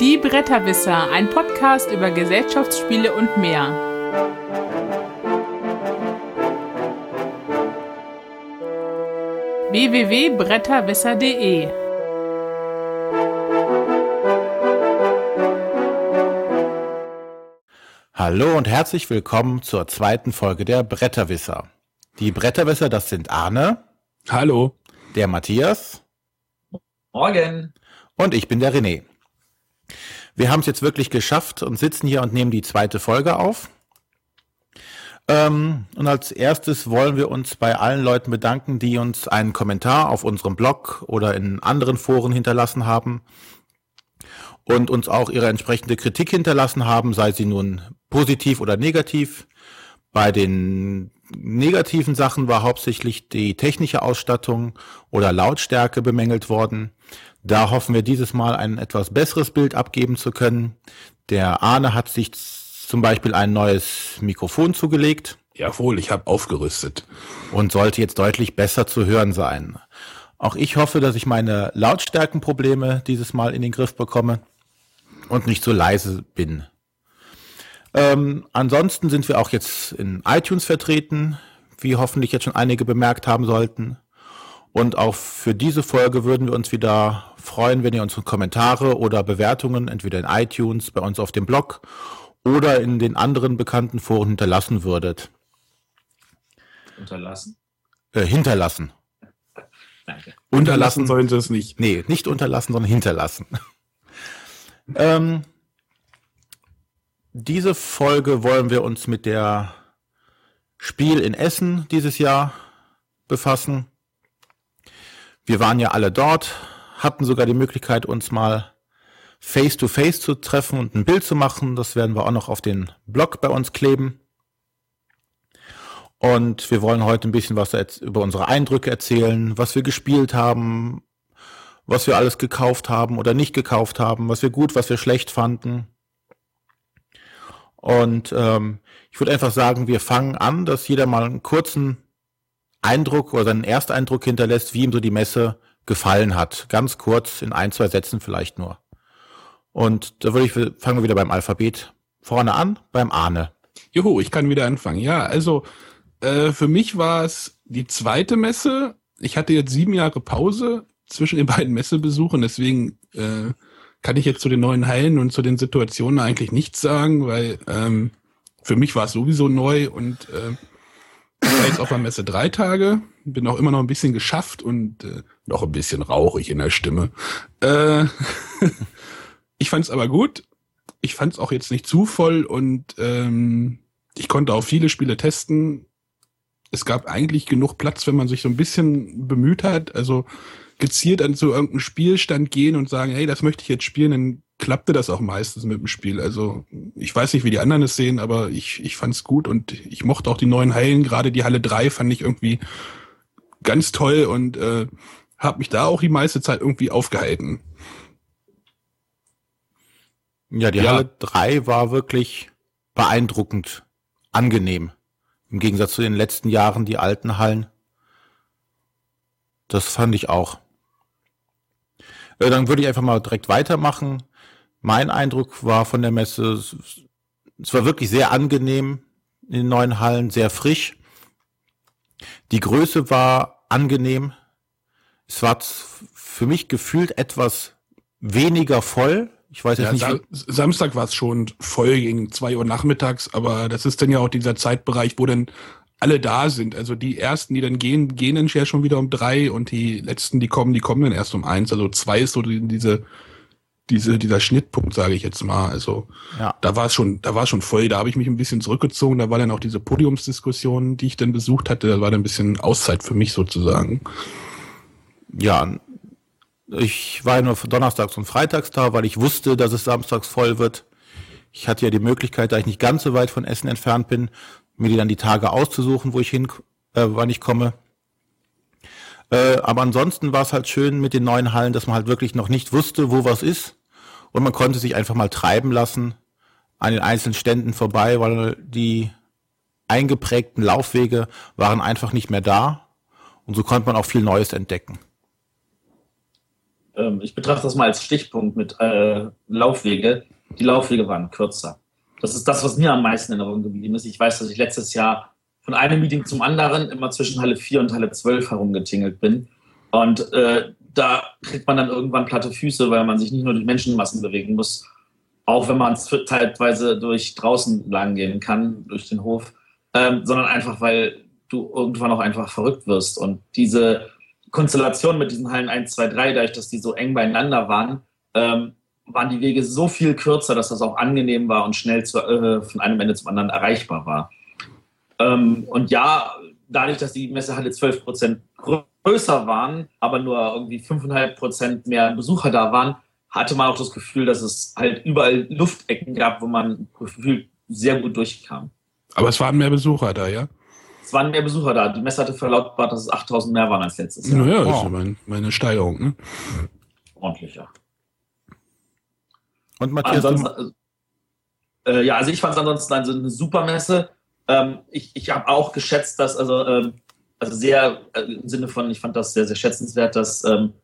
Die Bretterwisser, ein Podcast über Gesellschaftsspiele und mehr. www.bretterwisser.de Hallo und herzlich willkommen zur zweiten Folge der Bretterwisser. Die Bretterwisser, das sind Arne. Hallo. Der Matthias. Morgen. Und ich bin der René. Wir haben es jetzt wirklich geschafft und sitzen hier und nehmen die zweite Folge auf. Ähm, und als erstes wollen wir uns bei allen Leuten bedanken, die uns einen Kommentar auf unserem Blog oder in anderen Foren hinterlassen haben und uns auch ihre entsprechende Kritik hinterlassen haben, sei sie nun positiv oder negativ. Bei den negativen Sachen war hauptsächlich die technische Ausstattung oder Lautstärke bemängelt worden. Da hoffen wir dieses Mal ein etwas besseres Bild abgeben zu können. Der Arne hat sich zum Beispiel ein neues Mikrofon zugelegt. Jawohl, ich habe aufgerüstet. Und sollte jetzt deutlich besser zu hören sein. Auch ich hoffe, dass ich meine Lautstärkenprobleme dieses Mal in den Griff bekomme und nicht so leise bin. Ähm, ansonsten sind wir auch jetzt in iTunes vertreten, wie hoffentlich jetzt schon einige bemerkt haben sollten. Und auch für diese Folge würden wir uns wieder freuen, wenn ihr unsere Kommentare oder Bewertungen entweder in iTunes, bei uns auf dem Blog oder in den anderen bekannten Foren hinterlassen würdet. Unterlassen? Äh, hinterlassen. Danke. Unterlassen sollen sie es nicht. Nee, nicht unterlassen, sondern hinterlassen. ähm, diese Folge wollen wir uns mit der Spiel in Essen dieses Jahr befassen. Wir waren ja alle dort, hatten sogar die Möglichkeit, uns mal face to face zu treffen und ein Bild zu machen. Das werden wir auch noch auf den Blog bei uns kleben. Und wir wollen heute ein bisschen was über unsere Eindrücke erzählen, was wir gespielt haben, was wir alles gekauft haben oder nicht gekauft haben, was wir gut, was wir schlecht fanden. Und ähm, ich würde einfach sagen, wir fangen an, dass jeder mal einen kurzen Eindruck oder seinen Ersteindruck hinterlässt, wie ihm so die Messe gefallen hat. Ganz kurz, in ein, zwei Sätzen vielleicht nur. Und da würde ich, fangen wir wieder beim Alphabet vorne an, beim Ahne. Juhu, ich kann wieder anfangen. Ja, also äh, für mich war es die zweite Messe. Ich hatte jetzt sieben Jahre Pause zwischen den beiden Messebesuchen, deswegen äh, kann ich jetzt zu den neuen Hallen und zu den Situationen eigentlich nichts sagen, weil ähm, für mich war es sowieso neu und äh, ich war jetzt auf der Messe drei Tage, bin auch immer noch ein bisschen geschafft und äh, noch ein bisschen rauchig in der Stimme. Äh, ich fand es aber gut. Ich fand es auch jetzt nicht zu voll und ähm, ich konnte auch viele Spiele testen. Es gab eigentlich genug Platz, wenn man sich so ein bisschen bemüht hat. Also gezielt an so irgendeinen Spielstand gehen und sagen, hey, das möchte ich jetzt spielen, dann klappte das auch meistens mit dem Spiel. Also ich weiß nicht, wie die anderen es sehen, aber ich, ich fand es gut und ich mochte auch die neuen Hallen. Gerade die Halle 3 fand ich irgendwie ganz toll und äh, habe mich da auch die meiste Zeit irgendwie aufgehalten. Ja, die ja. Halle 3 war wirklich beeindruckend angenehm. Im Gegensatz zu den letzten Jahren, die alten Hallen. Das fand ich auch. Äh, dann würde ich einfach mal direkt weitermachen. Mein Eindruck war von der Messe, es war wirklich sehr angenehm in den neuen Hallen, sehr frisch. Die Größe war angenehm. Es war für mich gefühlt etwas weniger voll. Ich weiß jetzt ja, nicht. Sa Samstag war es schon voll gegen zwei Uhr nachmittags, aber das ist dann ja auch dieser Zeitbereich, wo dann alle da sind. Also die ersten, die dann gehen, gehen dann ja schon wieder um drei und die letzten, die kommen, die kommen dann erst um eins. Also zwei ist so diese, diese, dieser Schnittpunkt, sage ich jetzt mal. Also ja. da war es schon, da war schon voll. Da habe ich mich ein bisschen zurückgezogen. Da war dann auch diese Podiumsdiskussion, die ich dann besucht hatte. Da war dann ein bisschen Auszeit für mich sozusagen. Ja, ich war ja nur donnerstags und freitags da, weil ich wusste, dass es samstags voll wird. Ich hatte ja die Möglichkeit, da ich nicht ganz so weit von Essen entfernt bin, mir die dann die Tage auszusuchen, wo ich hin, äh, wann ich komme. Äh, aber ansonsten war es halt schön mit den neuen Hallen, dass man halt wirklich noch nicht wusste, wo was ist. Und man konnte sich einfach mal treiben lassen an den einzelnen Ständen vorbei, weil die eingeprägten Laufwege waren einfach nicht mehr da. Und so konnte man auch viel Neues entdecken. ähm, ich betrachte das mal als Stichpunkt mit äh, Laufwege. Die Laufwege waren kürzer. Das ist das, was mir am meisten in Erinnerung geblieben ist. Ich weiß, dass ich letztes Jahr von einem Meeting zum anderen immer zwischen Halle 4 und Halle 12 herumgetingelt bin. Und äh, da kriegt man dann irgendwann platte Füße, weil man sich nicht nur durch Menschenmassen bewegen muss, auch wenn man teilweise durch draußen lang gehen kann, durch den Hof, ähm, sondern einfach, weil du irgendwann auch einfach verrückt wirst. Und diese Konstellation mit diesen Hallen 1, 2, 3, dadurch, dass die so eng beieinander waren, ähm, waren die Wege so viel kürzer, dass das auch angenehm war und schnell zu, äh, von einem Ende zum anderen erreichbar war. Ähm, und ja, dadurch, dass die Messehalle 12 Prozent größer waren, aber nur irgendwie 5,5 Prozent mehr Besucher da waren, hatte man auch das Gefühl, dass es halt überall Luftecken gab, wo man gefühlt sehr gut durchkam. Aber es waren mehr Besucher da, ja? Es waren mehr Besucher da. Die Messe hatte verlautbart, dass es 8000 mehr waren als letztes Jahr. Naja, das ist ja mein, meine Steigerung, ne? Ordentlicher. Und Matthias, ansonsten, äh, ja, also ich fand es ansonsten also eine super Messe. Ähm, ich ich habe auch geschätzt, dass, also, ähm, also sehr äh, im Sinne von, ich fand das sehr, sehr schätzenswert, dass, ähm,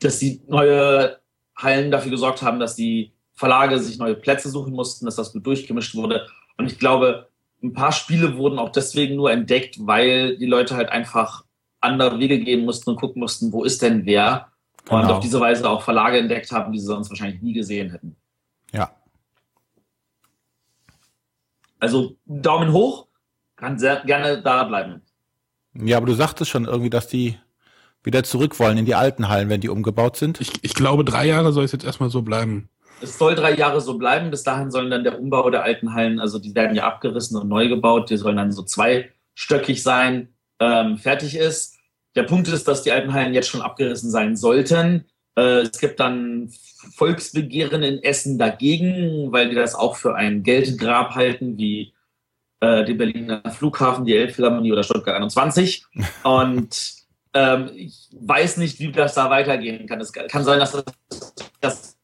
dass die neue Hallen dafür gesorgt haben, dass die Verlage sich neue Plätze suchen mussten, dass das gut durchgemischt wurde. Und ich glaube, ein paar Spiele wurden auch deswegen nur entdeckt, weil die Leute halt einfach andere Wege gehen mussten und gucken mussten, wo ist denn wer. Genau. Und auf diese Weise auch Verlage entdeckt haben, die sie sonst wahrscheinlich nie gesehen hätten. Ja. Also Daumen hoch, kann sehr gerne da bleiben. Ja, aber du sagtest schon irgendwie, dass die wieder zurück wollen in die alten Hallen, wenn die umgebaut sind. Ich, ich glaube, drei Jahre soll es jetzt erstmal so bleiben. Es soll drei Jahre so bleiben. Bis dahin sollen dann der Umbau der alten Hallen, also die werden ja abgerissen und neu gebaut, die sollen dann so zweistöckig sein, ähm, fertig ist. Der Punkt ist, dass die alten Hallen jetzt schon abgerissen sein sollten. Äh, es gibt dann Volksbegehren in Essen dagegen, weil die das auch für ein Geldgrab halten, wie äh, die Berliner Flughafen, die Elbphilharmonie oder Stuttgart 21. Und ähm, ich weiß nicht, wie das da weitergehen kann. Es kann sein, dass das, das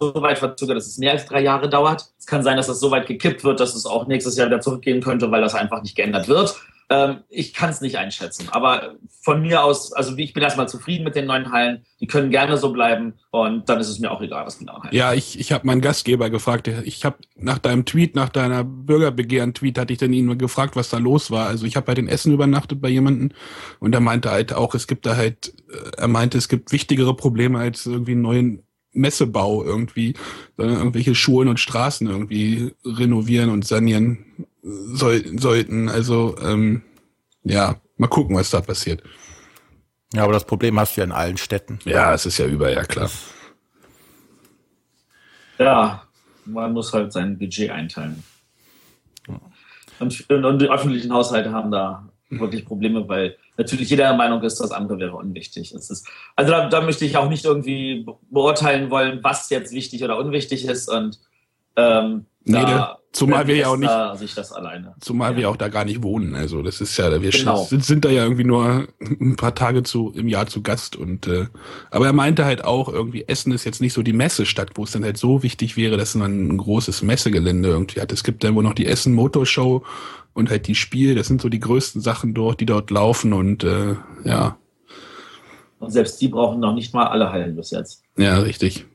so weit verzögert, dass es mehr als drei Jahre dauert. Es kann sein, dass das so weit gekippt wird, dass es auch nächstes Jahr wieder zurückgehen könnte, weil das einfach nicht geändert wird. Ähm, ich kann es nicht einschätzen. Aber von mir aus, also ich bin erstmal zufrieden mit den neuen Hallen. Die können gerne so bleiben und dann ist es mir auch egal, was neuen Hallen Ja, ich, ich habe meinen Gastgeber gefragt. Ich habe nach deinem Tweet, nach deiner Bürgerbegehren-Tweet, hatte ich dann ihn gefragt, was da los war. Also ich habe bei den Essen übernachtet bei jemanden und er meinte halt auch, es gibt da halt, äh, er meinte, es gibt wichtigere Probleme als irgendwie einen neuen Messebau irgendwie, sondern irgendwelche Schulen und Straßen irgendwie renovieren und sanieren soll, sollten. Also ähm, ja, mal gucken, was da passiert. Ja, aber das Problem hast du ja in allen Städten. Ja, es ist ja überall, ja klar. Ja, man muss halt sein Budget einteilen. Und, und die öffentlichen Haushalte haben da wirklich Probleme, weil natürlich jeder der Meinung ist, das andere wäre unwichtig. Ist, also da, da, möchte ich auch nicht irgendwie beurteilen wollen, was jetzt wichtig oder unwichtig ist. Und ähm, nee, da, zumal wir ja auch nicht, sich das alleine. zumal ja. wir auch da gar nicht wohnen. Also das ist ja, wir genau. sind, sind, da ja irgendwie nur ein paar Tage zu im Jahr zu Gast und äh, aber er meinte halt auch irgendwie Essen ist jetzt nicht so die Messestadt, wo es dann halt so wichtig wäre, dass man ein großes Messegelände irgendwie hat. Es gibt dann wohl noch die Essen Motorshow und halt die Spiel, das sind so die größten Sachen dort, die dort laufen und äh, ja. Und selbst die brauchen noch nicht mal alle Hallen bis jetzt. Ja, richtig.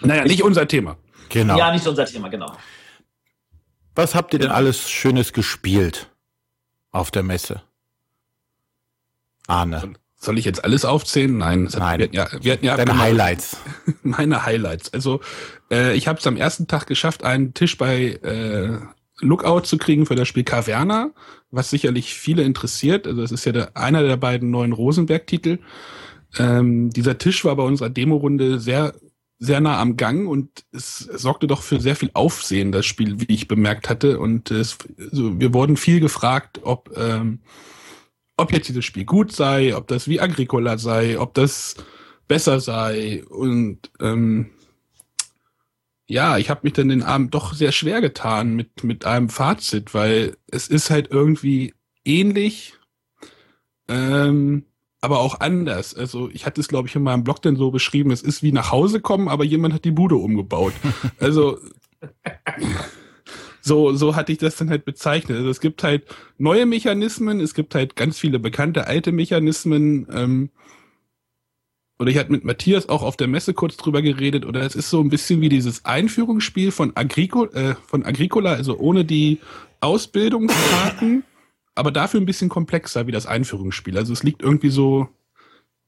Naja, nicht unser Thema. Genau. Ja, nicht unser Thema, genau. Was habt ihr denn alles Schönes gespielt auf der Messe? Arne. Soll ich jetzt alles aufzählen? Nein. Nein. Wir hatten ja, wir hatten ja Deine Highlights. Meine Highlights. Also äh, ich habe es am ersten Tag geschafft, einen Tisch bei äh, Lookout zu kriegen für das Spiel Caverna, was sicherlich viele interessiert. Also es ist ja der, einer der beiden neuen Rosenberg-Titel. Ähm, dieser Tisch war bei unserer Demo-Runde sehr, sehr nah am Gang und es, sorgte doch für sehr viel Aufsehen, das Spiel, wie ich bemerkt hatte. Und es, also wir wurden viel gefragt, ob, ähm, ob jetzt dieses Spiel gut sei, ob das wie Agricola sei, ob das besser sei. Und ähm, ja, ich habe mich dann den Abend doch sehr schwer getan mit, mit einem Fazit, weil es ist halt irgendwie ähnlich, ähm, aber auch anders. Also ich hatte es, glaube ich, in meinem Blog dann so beschrieben, es ist wie nach Hause kommen, aber jemand hat die Bude umgebaut. Also so, so hatte ich das dann halt bezeichnet. Also es gibt halt neue Mechanismen, es gibt halt ganz viele bekannte alte Mechanismen. Ähm, oder ich hatte mit Matthias auch auf der Messe kurz drüber geredet, oder es ist so ein bisschen wie dieses Einführungsspiel von, Agrico, äh, von Agricola, also ohne die Ausbildungskarten, aber dafür ein bisschen komplexer wie das Einführungsspiel. Also es liegt irgendwie so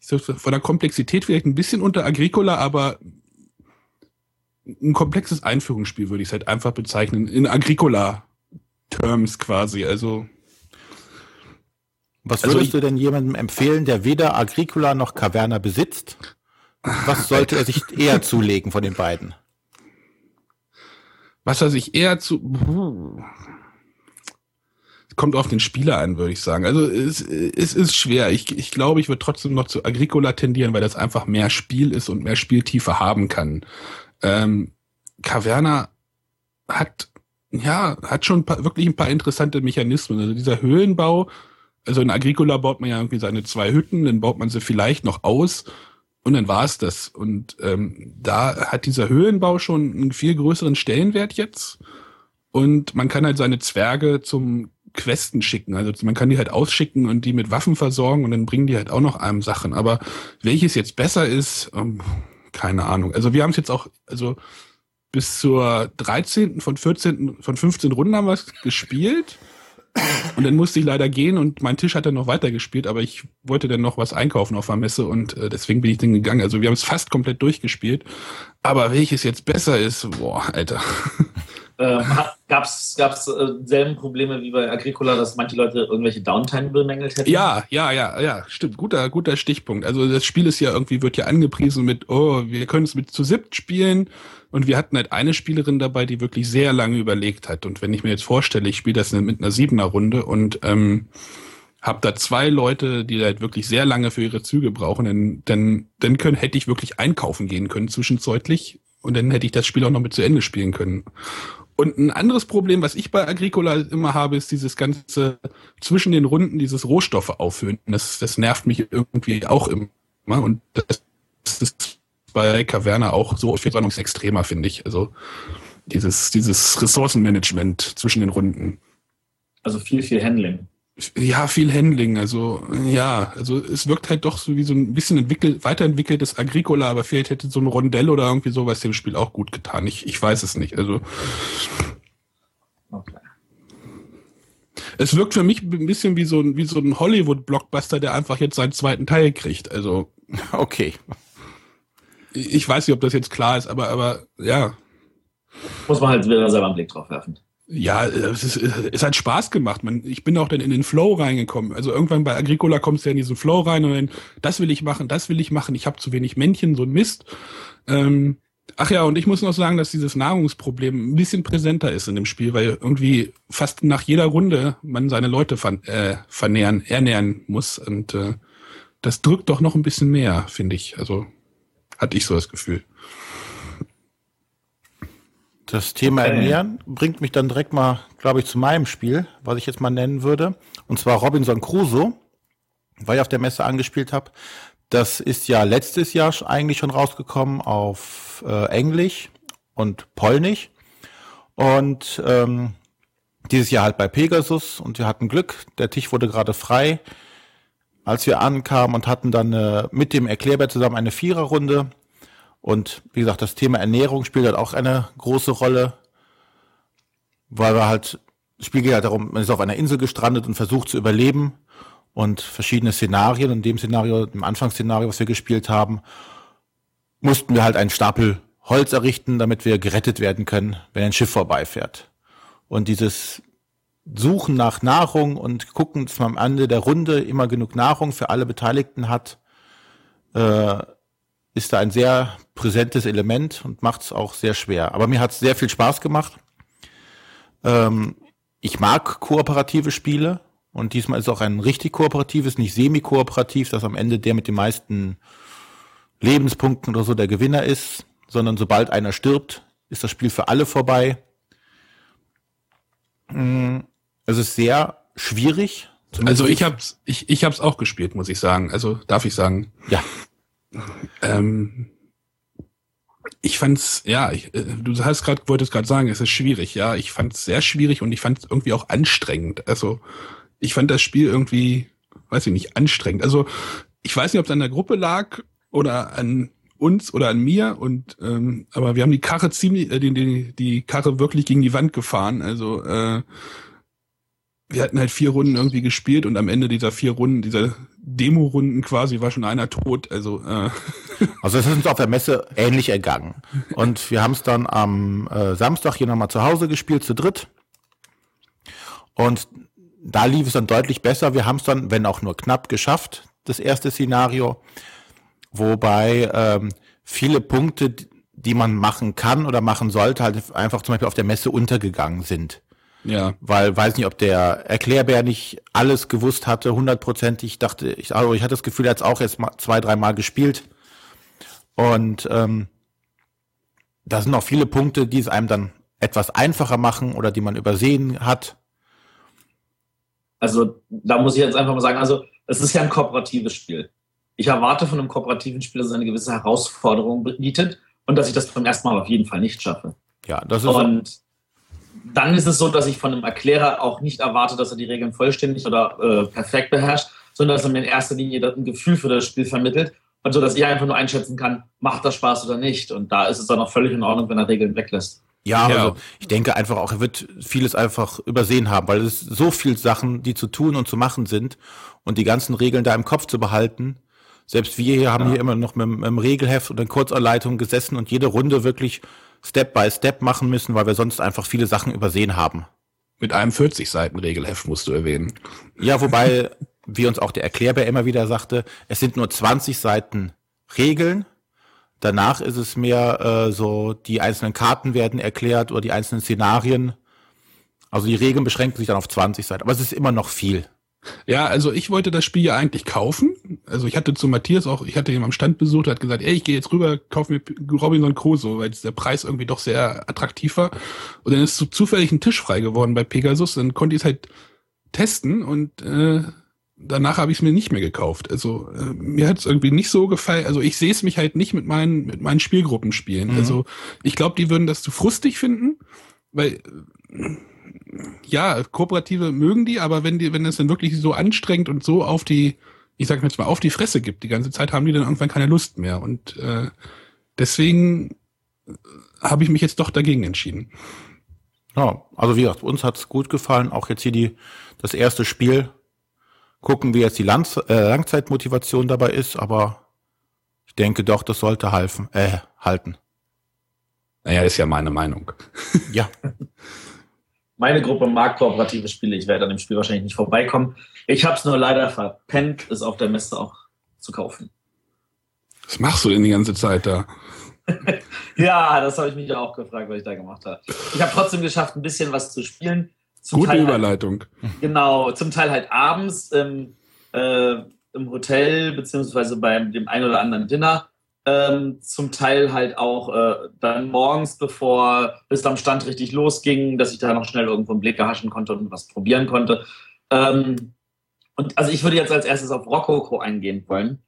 von der Komplexität vielleicht ein bisschen unter Agricola, aber ein komplexes Einführungsspiel würde ich es halt einfach bezeichnen. In Agricola-Terms quasi. Also was also würdest also, du denn jemandem empfehlen, der weder Agricola noch Caverna besitzt? Was sollte er sich eher zulegen von den beiden? Was er sich eher zu. Kommt auf den Spieler an, würde ich sagen. Also es, es ist schwer. Ich, ich glaube, ich würde trotzdem noch zu Agricola tendieren, weil das einfach mehr Spiel ist und mehr Spieltiefe haben kann. Ähm, Caverna hat ja hat schon ein paar, wirklich ein paar interessante Mechanismen. Also dieser Höhlenbau also in Agricola baut man ja irgendwie seine zwei Hütten, dann baut man sie vielleicht noch aus und dann war es das. Und ähm, da hat dieser Höhlenbau schon einen viel größeren Stellenwert jetzt. Und man kann halt seine Zwerge zum Questen schicken. Also man kann die halt ausschicken und die mit Waffen versorgen und dann bringen die halt auch noch einem Sachen. Aber welches jetzt besser ist, ähm, keine Ahnung. Also wir haben es jetzt auch, also bis zur 13. von 14. von 15 Runden haben wir es gespielt. Und dann musste ich leider gehen und mein Tisch hat dann noch weitergespielt, aber ich wollte dann noch was einkaufen auf der Messe und äh, deswegen bin ich dann gegangen. Also wir haben es fast komplett durchgespielt. Aber welches jetzt besser ist, boah, Alter. Ähm, Gab es äh, Probleme wie bei Agricola, dass manche Leute irgendwelche Downtime bemängelt hätten? Ja, ja, ja, ja, stimmt. Guter, guter Stichpunkt. Also das Spiel ist ja irgendwie, wird ja angepriesen mit, oh, wir können es mit zu siebt spielen und wir hatten halt eine Spielerin dabei, die wirklich sehr lange überlegt hat. Und wenn ich mir jetzt vorstelle, ich spiele das mit einer siebener Runde und ähm, habe da zwei Leute, die halt wirklich sehr lange für ihre Züge brauchen, dann, dann, dann können, hätte ich wirklich einkaufen gehen können zwischenzeitlich und dann hätte ich das Spiel auch noch mit zu Ende spielen können. Und ein anderes Problem, was ich bei Agricola immer habe, ist dieses ganze zwischen den Runden, dieses Rohstoffe auffüllen. Das, das nervt mich irgendwie auch immer. Und das ist bei Caverna auch so viel extremer, finde ich. Also dieses, dieses Ressourcenmanagement zwischen den Runden. Also viel, viel Handling. Ja, viel Handling. Also, ja, also es wirkt halt doch so wie so ein bisschen entwickelt, weiterentwickeltes Agricola, aber vielleicht hätte so ein Rondell oder irgendwie sowas dem Spiel auch gut getan. Ich, ich weiß es nicht. Also. Okay. Es wirkt für mich ein bisschen wie so ein, wie so ein Hollywood-Blockbuster, der einfach jetzt seinen zweiten Teil kriegt. Also. Okay ich weiß nicht, ob das jetzt klar ist, aber, aber ja. Muss man halt wieder selber einen Blick drauf werfen. Ja, es, ist, es hat Spaß gemacht. Man, ich bin auch dann in den Flow reingekommen. Also irgendwann bei Agricola kommst du ja in diesen Flow rein und dann, das will ich machen, das will ich machen. Ich habe zu wenig Männchen, so ein Mist. Ähm, ach ja, und ich muss noch sagen, dass dieses Nahrungsproblem ein bisschen präsenter ist in dem Spiel, weil irgendwie fast nach jeder Runde man seine Leute ver äh, vernähren, ernähren muss. Und äh, das drückt doch noch ein bisschen mehr, finde ich. Also hatte ich so das Gefühl. Das Thema okay. Ernähren bringt mich dann direkt mal, glaube ich, zu meinem Spiel, was ich jetzt mal nennen würde. Und zwar Robinson Crusoe, weil ich auf der Messe angespielt habe. Das ist ja letztes Jahr eigentlich schon rausgekommen auf äh, Englisch und Polnisch. Und ähm, dieses Jahr halt bei Pegasus und wir hatten Glück. Der Tisch wurde gerade frei als wir ankamen und hatten dann äh, mit dem Erklärbär zusammen eine Viererrunde. Und wie gesagt, das Thema Ernährung spielt halt auch eine große Rolle, weil wir halt, das Spiel geht halt darum, man ist auf einer Insel gestrandet und versucht zu überleben und verschiedene Szenarien. In dem Szenario, im Anfangsszenario, was wir gespielt haben, mussten wir halt einen Stapel Holz errichten, damit wir gerettet werden können, wenn ein Schiff vorbeifährt. Und dieses Suchen nach Nahrung und gucken, dass man am Ende der Runde immer genug Nahrung für alle Beteiligten hat, äh, ist da ein sehr präsentes Element und macht es auch sehr schwer. Aber mir hat es sehr viel Spaß gemacht. Ähm, ich mag kooperative Spiele und diesmal ist auch ein richtig kooperatives, nicht semi-kooperativ, dass am Ende der mit den meisten Lebenspunkten oder so der Gewinner ist, sondern sobald einer stirbt, ist das Spiel für alle vorbei. Mm, es ist sehr schwierig. Also ich hab's, ich, ich hab's auch gespielt, muss ich sagen. Also darf ich sagen. Ja. Ähm, ich fand's, ja, ich, äh, du hast gerade, wolltest gerade sagen, es ist schwierig, ja. Ich fand's sehr schwierig und ich fand's irgendwie auch anstrengend. Also ich fand das Spiel irgendwie, weiß ich nicht, anstrengend. Also ich weiß nicht, ob es an der Gruppe lag oder an uns oder an mir und ähm, aber wir haben die Karre ziemlich äh, die, die die Karre wirklich gegen die Wand gefahren also äh, wir hatten halt vier Runden irgendwie gespielt und am Ende dieser vier Runden dieser Demo-Runden quasi war schon einer tot also äh. also es ist uns auf der Messe ähnlich ergangen und wir haben es dann am äh, Samstag hier nochmal zu Hause gespielt zu dritt und da lief es dann deutlich besser wir haben es dann wenn auch nur knapp geschafft das erste Szenario wobei ähm, viele Punkte, die man machen kann oder machen sollte, halt einfach zum Beispiel auf der Messe untergegangen sind. Ja. Weil, weiß nicht, ob der Erklärbär nicht alles gewusst hatte, hundertprozentig. dachte, ich, also ich hatte das Gefühl, er hat es auch jetzt mal zwei, dreimal gespielt. Und ähm, da sind auch viele Punkte, die es einem dann etwas einfacher machen oder die man übersehen hat. Also da muss ich jetzt einfach mal sagen, also es ist ja ein kooperatives Spiel ich erwarte von einem kooperativen Spiel, dass es eine gewisse Herausforderung bietet und dass ich das beim ersten Mal auf jeden Fall nicht schaffe. Ja, das ist. Und dann ist es so, dass ich von einem Erklärer auch nicht erwarte, dass er die Regeln vollständig oder äh, perfekt beherrscht, sondern dass er mir in erster Linie ein Gefühl für das Spiel vermittelt und so, dass ich einfach nur einschätzen kann, macht das Spaß oder nicht. Und da ist es dann auch völlig in Ordnung, wenn er Regeln weglässt. Ja, ja. Also ich denke einfach auch, er wird vieles einfach übersehen haben, weil es so viele Sachen, die zu tun und zu machen sind und die ganzen Regeln da im Kopf zu behalten, selbst wir hier haben ja. hier immer noch mit, mit dem Regelheft und der Kurzanleitung gesessen und jede Runde wirklich Step by Step machen müssen, weil wir sonst einfach viele Sachen übersehen haben. Mit einem 40 Seiten Regelheft musst du erwähnen. Ja, wobei, wie uns auch der Erklärbär immer wieder sagte, es sind nur 20 Seiten Regeln. Danach ist es mehr äh, so, die einzelnen Karten werden erklärt oder die einzelnen Szenarien. Also die Regeln beschränken sich dann auf 20 Seiten, aber es ist immer noch viel. Ja, also ich wollte das Spiel ja eigentlich kaufen. Also ich hatte zu Matthias auch, ich hatte ihn am Stand besucht, hat gesagt, ey, ich gehe jetzt rüber, kaufe mir Robinson Crusoe, weil der Preis irgendwie doch sehr attraktiv war. Und dann ist so zufällig ein Tisch frei geworden bei Pegasus, dann konnte ich es halt testen und äh, danach habe ich es mir nicht mehr gekauft. Also äh, mir hat es irgendwie nicht so gefallen. Also ich sehe es mich halt nicht mit meinen mit meinen Spielgruppen spielen. Mhm. Also ich glaube, die würden das zu frustig finden, weil ja, Kooperative mögen die, aber wenn die, wenn es dann wirklich so anstrengend und so auf die, ich sag jetzt mal, auf die Fresse gibt, die ganze Zeit haben die dann irgendwann keine Lust mehr. Und äh, deswegen äh, habe ich mich jetzt doch dagegen entschieden. Ja, also wie gesagt, uns hat's gut gefallen. Auch jetzt hier die das erste Spiel. Gucken, wie jetzt die Lang äh, Langzeitmotivation dabei ist, aber ich denke doch, das sollte halfen, äh, halten. Naja, ist ja meine Meinung. Ja. Meine Gruppe mag kooperative Spiele. Ich werde an dem Spiel wahrscheinlich nicht vorbeikommen. Ich habe es nur leider verpennt, es auf der Messe auch zu kaufen. Was machst du denn die ganze Zeit da? ja, das habe ich mich auch gefragt, was ich da gemacht habe. Ich habe trotzdem geschafft, ein bisschen was zu spielen. Zum Gute Teil halt Überleitung. Halt, genau, zum Teil halt abends im, äh, im Hotel, beziehungsweise bei dem einen oder anderen Dinner ähm, zum Teil halt auch äh, dann morgens, bevor bis am Stand richtig losging, dass ich da noch schnell irgendwo einen Blick erhaschen konnte und was probieren konnte. Ähm, und also ich würde jetzt als erstes auf Rococo eingehen wollen.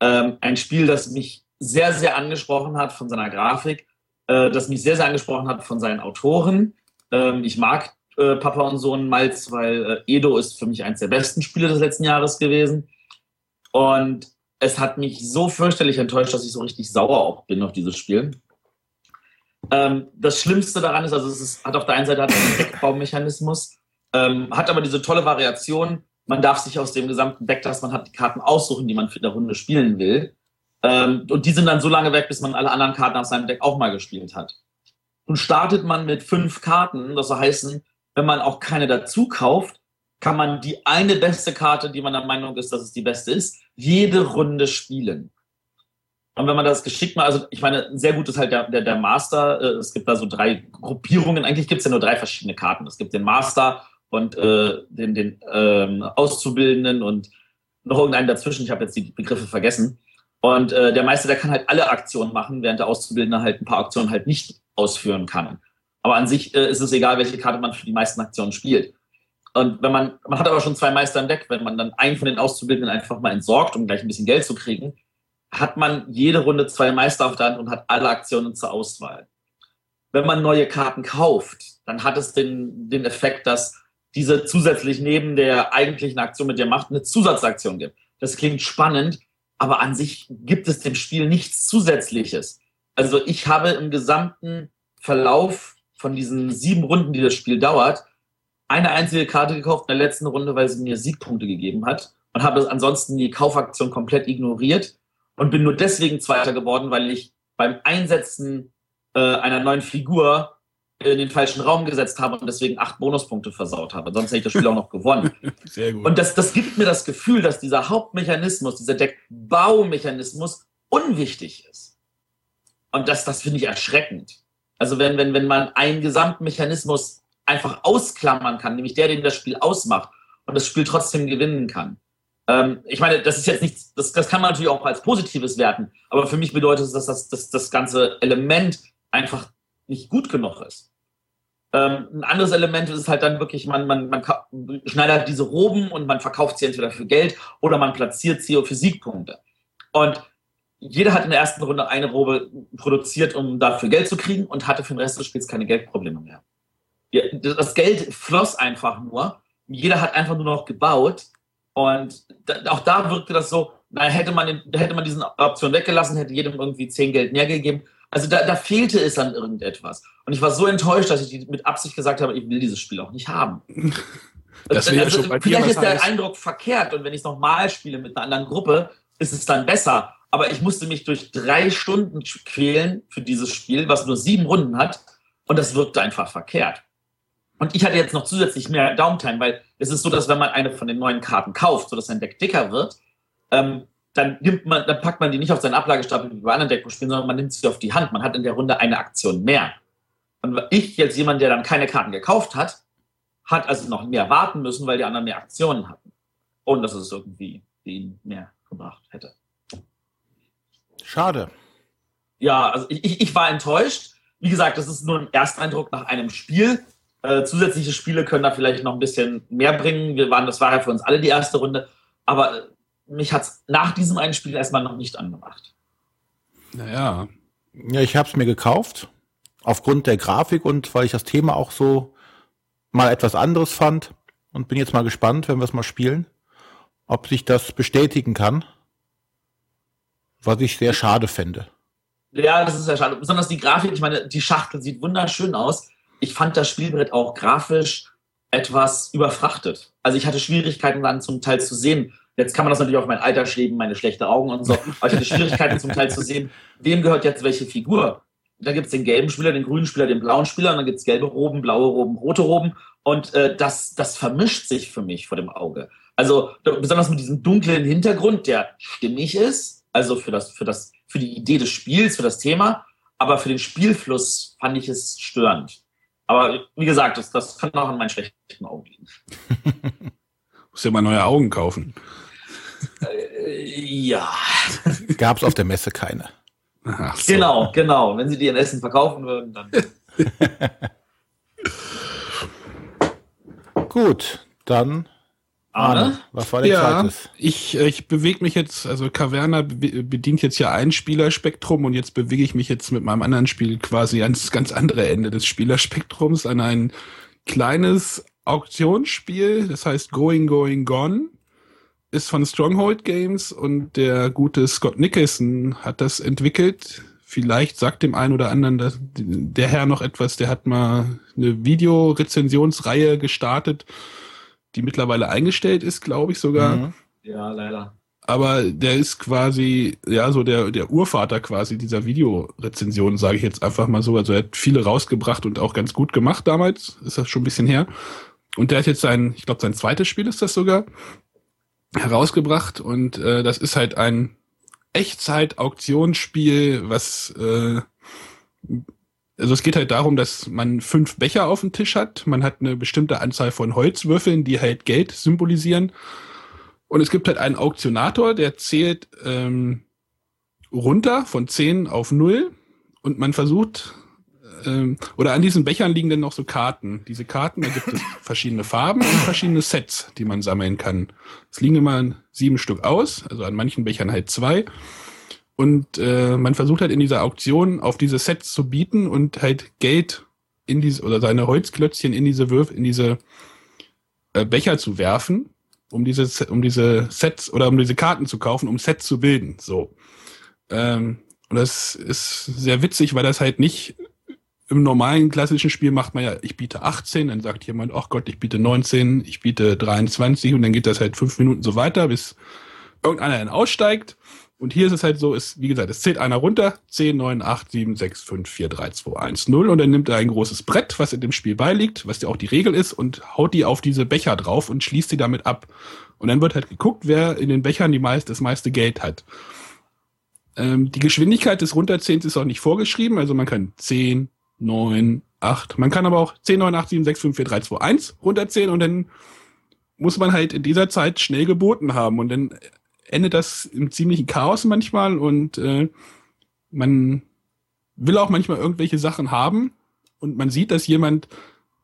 Ähm, ein Spiel, das mich sehr, sehr angesprochen hat von seiner Grafik, äh, das mich sehr, sehr angesprochen hat von seinen Autoren. Ähm, ich mag äh, Papa und Sohn Malz, weil äh, Edo ist für mich eines der besten Spiele des letzten Jahres gewesen. Und es hat mich so fürchterlich enttäuscht, dass ich so richtig sauer auch bin auf dieses Spiel. Ähm, das Schlimmste daran ist, also es ist, hat auf der einen Seite einen Deckbaumechanismus, ähm, hat aber diese tolle Variation. Man darf sich aus dem gesamten Deck, das man hat, die Karten aussuchen, die man für eine Runde spielen will. Ähm, und die sind dann so lange weg, bis man alle anderen Karten aus seinem Deck auch mal gespielt hat. Und startet man mit fünf Karten, das heißt, wenn man auch keine dazu kauft, kann man die eine beste Karte, die man der Meinung ist, dass es die beste ist, jede Runde spielen. Und wenn man das geschickt macht, also ich meine, sehr gut ist halt der, der, der Master. Äh, es gibt da so drei Gruppierungen. Eigentlich gibt es ja nur drei verschiedene Karten. Es gibt den Master und äh, den, den ähm, Auszubildenden und noch irgendeinen dazwischen. Ich habe jetzt die Begriffe vergessen. Und äh, der Meister, der kann halt alle Aktionen machen, während der Auszubildende halt ein paar Aktionen halt nicht ausführen kann. Aber an sich äh, ist es egal, welche Karte man für die meisten Aktionen spielt. Und wenn man, man hat aber schon zwei Meister im Deck, wenn man dann einen von den Auszubildenden einfach mal entsorgt, um gleich ein bisschen Geld zu kriegen, hat man jede Runde zwei Meister auf der Hand und hat alle Aktionen zur Auswahl. Wenn man neue Karten kauft, dann hat es den, den Effekt, dass diese zusätzlich neben der eigentlichen Aktion mit der Macht eine Zusatzaktion gibt. Das klingt spannend, aber an sich gibt es dem Spiel nichts Zusätzliches. Also ich habe im gesamten Verlauf von diesen sieben Runden, die das Spiel dauert, eine einzige Karte gekauft in der letzten Runde, weil sie mir Siegpunkte gegeben hat und habe ansonsten die Kaufaktion komplett ignoriert und bin nur deswegen Zweiter geworden, weil ich beim Einsetzen äh, einer neuen Figur in den falschen Raum gesetzt habe und deswegen acht Bonuspunkte versaut habe. Sonst hätte ich das Spiel auch noch gewonnen. Sehr gut. Und das, das gibt mir das Gefühl, dass dieser Hauptmechanismus, dieser Deckbaumechanismus unwichtig ist. Und das, das finde ich erschreckend. Also wenn, wenn, wenn man einen Gesamtmechanismus einfach ausklammern kann, nämlich der, den das Spiel ausmacht und das Spiel trotzdem gewinnen kann. Ähm, ich meine, das ist jetzt nichts, das, das kann man natürlich auch als Positives werten, aber für mich bedeutet es, dass das, das, das ganze Element einfach nicht gut genug ist. Ähm, ein anderes Element ist halt dann wirklich, man, man, man schneidet halt diese Roben und man verkauft sie entweder für Geld oder man platziert sie für Siegpunkte. Und jeder hat in der ersten Runde eine Robe produziert, um dafür Geld zu kriegen und hatte für den Rest des Spiels keine Geldprobleme mehr. Das Geld floss einfach nur. Jeder hat einfach nur noch gebaut. Und auch da wirkte das so, na, hätte man, hätte man diese Option weggelassen, hätte jedem irgendwie zehn Geld mehr gegeben. Also da, da fehlte es an irgendetwas. Und ich war so enttäuscht, dass ich mit Absicht gesagt habe, ich will dieses Spiel auch nicht haben. Das also, also, schon vielleicht ist der heißt. Eindruck verkehrt und wenn ich es nochmal spiele mit einer anderen Gruppe, ist es dann besser. Aber ich musste mich durch drei Stunden quälen für dieses Spiel, was nur sieben Runden hat. Und das wirkte einfach verkehrt. Und ich hatte jetzt noch zusätzlich mehr Downtime, weil es ist so, dass wenn man eine von den neuen Karten kauft, sodass ein Deck dicker wird, ähm, dann nimmt man, dann packt man die nicht auf seinen Ablagestapel wie bei anderen Deckbuchspielen, sondern man nimmt sie auf die Hand. Man hat in der Runde eine Aktion mehr. Und ich jetzt jemand, der dann keine Karten gekauft hat, hat also noch mehr warten müssen, weil die anderen mehr Aktionen hatten. Und dass es irgendwie ihnen mehr gebracht hätte. Schade. Ja, also ich, ich, ich war enttäuscht. Wie gesagt, das ist nur ein Ersteindruck nach einem Spiel. Äh, zusätzliche Spiele können da vielleicht noch ein bisschen mehr bringen. Wir waren, das war ja für uns alle die erste Runde. Aber mich hat es nach diesem einen Spiel erstmal noch nicht angemacht. Naja. Ja, ich habe es mir gekauft. Aufgrund der Grafik und weil ich das Thema auch so mal etwas anderes fand. Und bin jetzt mal gespannt, wenn wir es mal spielen, ob sich das bestätigen kann. Was ich sehr schade fände. Ja, das ist sehr schade. Besonders die Grafik, ich meine, die Schachtel sieht wunderschön aus. Ich fand das Spielbrett auch grafisch etwas überfrachtet. Also ich hatte Schwierigkeiten dann zum Teil zu sehen, Jetzt kann man das natürlich auf mein Alter schieben, meine schlechten Augen und so. Aber ich hatte Schwierigkeiten zum Teil zu sehen, wem gehört jetzt welche Figur. Da gibt es den gelben Spieler, den grünen Spieler, den blauen Spieler, und dann gibt es gelbe Roben, blaue Roben, rote Roben. Und äh, das, das vermischt sich für mich vor dem Auge. Also besonders mit diesem dunklen Hintergrund, der stimmig ist, also für, das, für, das, für die Idee des Spiels, für das Thema, aber für den Spielfluss fand ich es störend. Aber wie gesagt, das, das kann auch an meinen schlechten Augen liegen. Muss ja mal neue Augen kaufen. Äh, ja. Gab es auf der Messe keine. So. Genau, genau. Wenn sie die in Essen verkaufen würden, dann. Gut, dann Arne, was war der ja, zweites? Ich, ich bewege mich jetzt, also Caverna bedient jetzt ja ein Spielerspektrum und jetzt bewege ich mich jetzt mit meinem anderen Spiel quasi ans ganz andere Ende des Spielerspektrums an ein kleines Auktionsspiel, das heißt Going, Going, Gone ist von Stronghold Games und der gute Scott Nicholson hat das entwickelt. Vielleicht sagt dem einen oder anderen dass der Herr noch etwas, der hat mal eine Videorezensionsreihe gestartet, die mittlerweile eingestellt ist, glaube ich sogar. Mhm. Ja, leider. Aber der ist quasi, ja, so der, der Urvater quasi dieser Videorezension, sage ich jetzt einfach mal so. Also er hat viele rausgebracht und auch ganz gut gemacht damals. Ist das schon ein bisschen her. Und der hat jetzt sein, ich glaube, sein zweites Spiel ist das sogar herausgebracht und äh, das ist halt ein Echtzeit-Auktionsspiel, was äh, also es geht halt darum, dass man fünf Becher auf dem Tisch hat. Man hat eine bestimmte Anzahl von Holzwürfeln, die halt Geld symbolisieren. Und es gibt halt einen Auktionator, der zählt ähm, runter von zehn auf null und man versucht ähm, oder an diesen Bechern liegen dann noch so Karten. Diese Karten, da gibt es verschiedene Farben und verschiedene Sets, die man sammeln kann. Es liegen immer sieben Stück aus, also an manchen Bechern halt zwei. Und äh, man versucht halt in dieser Auktion auf diese Sets zu bieten und halt Geld in diese oder seine Holzklötzchen in diese Würf in diese äh, Becher zu werfen. um diese, um diese Sets oder um diese Karten zu kaufen, um Sets zu bilden. So. Ähm, und das ist sehr witzig, weil das halt nicht im normalen klassischen Spiel macht man ja, ich biete 18, dann sagt jemand, ach Gott, ich biete 19, ich biete 23 und dann geht das halt fünf Minuten so weiter, bis irgendeiner dann aussteigt. Und hier ist es halt so, ist, wie gesagt, es zählt einer runter, 10, 9, 8, 7, 6, 5, 4, 3, 2, 1, 0 und dann nimmt er ein großes Brett, was in dem Spiel beiliegt, was ja auch die Regel ist und haut die auf diese Becher drauf und schließt die damit ab. Und dann wird halt geguckt, wer in den Bechern die meist, das meiste Geld hat. Ähm, die Geschwindigkeit des Runterzählens ist auch nicht vorgeschrieben, also man kann 10, 9, 8, man kann aber auch 10, 9, 8, 7, 6, 5, 4, 3, 2, 1 runterzählen. Und dann muss man halt in dieser Zeit schnell geboten haben. Und dann endet das im ziemlichen Chaos manchmal und äh, man will auch manchmal irgendwelche Sachen haben und man sieht, dass jemand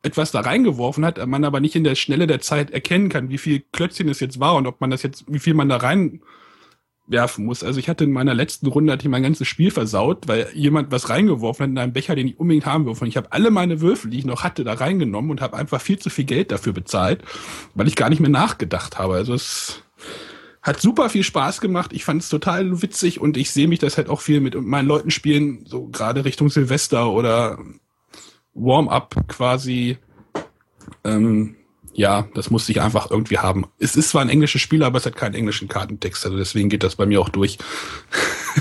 etwas da reingeworfen hat, man aber nicht in der Schnelle der Zeit erkennen kann, wie viel Klötzchen es jetzt war und ob man das jetzt, wie viel man da reinwerfen muss. Also ich hatte in meiner letzten Runde hatte ich mein ganzes Spiel versaut, weil jemand was reingeworfen hat in einen Becher, den ich unbedingt haben will. Und ich habe alle meine Würfel, die ich noch hatte, da reingenommen und habe einfach viel zu viel Geld dafür bezahlt, weil ich gar nicht mehr nachgedacht habe. Also es hat super viel Spaß gemacht. Ich fand es total witzig und ich sehe mich das halt auch viel mit meinen Leuten spielen, so gerade Richtung Silvester oder Warm-up quasi. Ähm, ja, das musste ich einfach irgendwie haben. Es ist zwar ein englisches Spiel, aber es hat keinen englischen Kartentext, also deswegen geht das bei mir auch durch.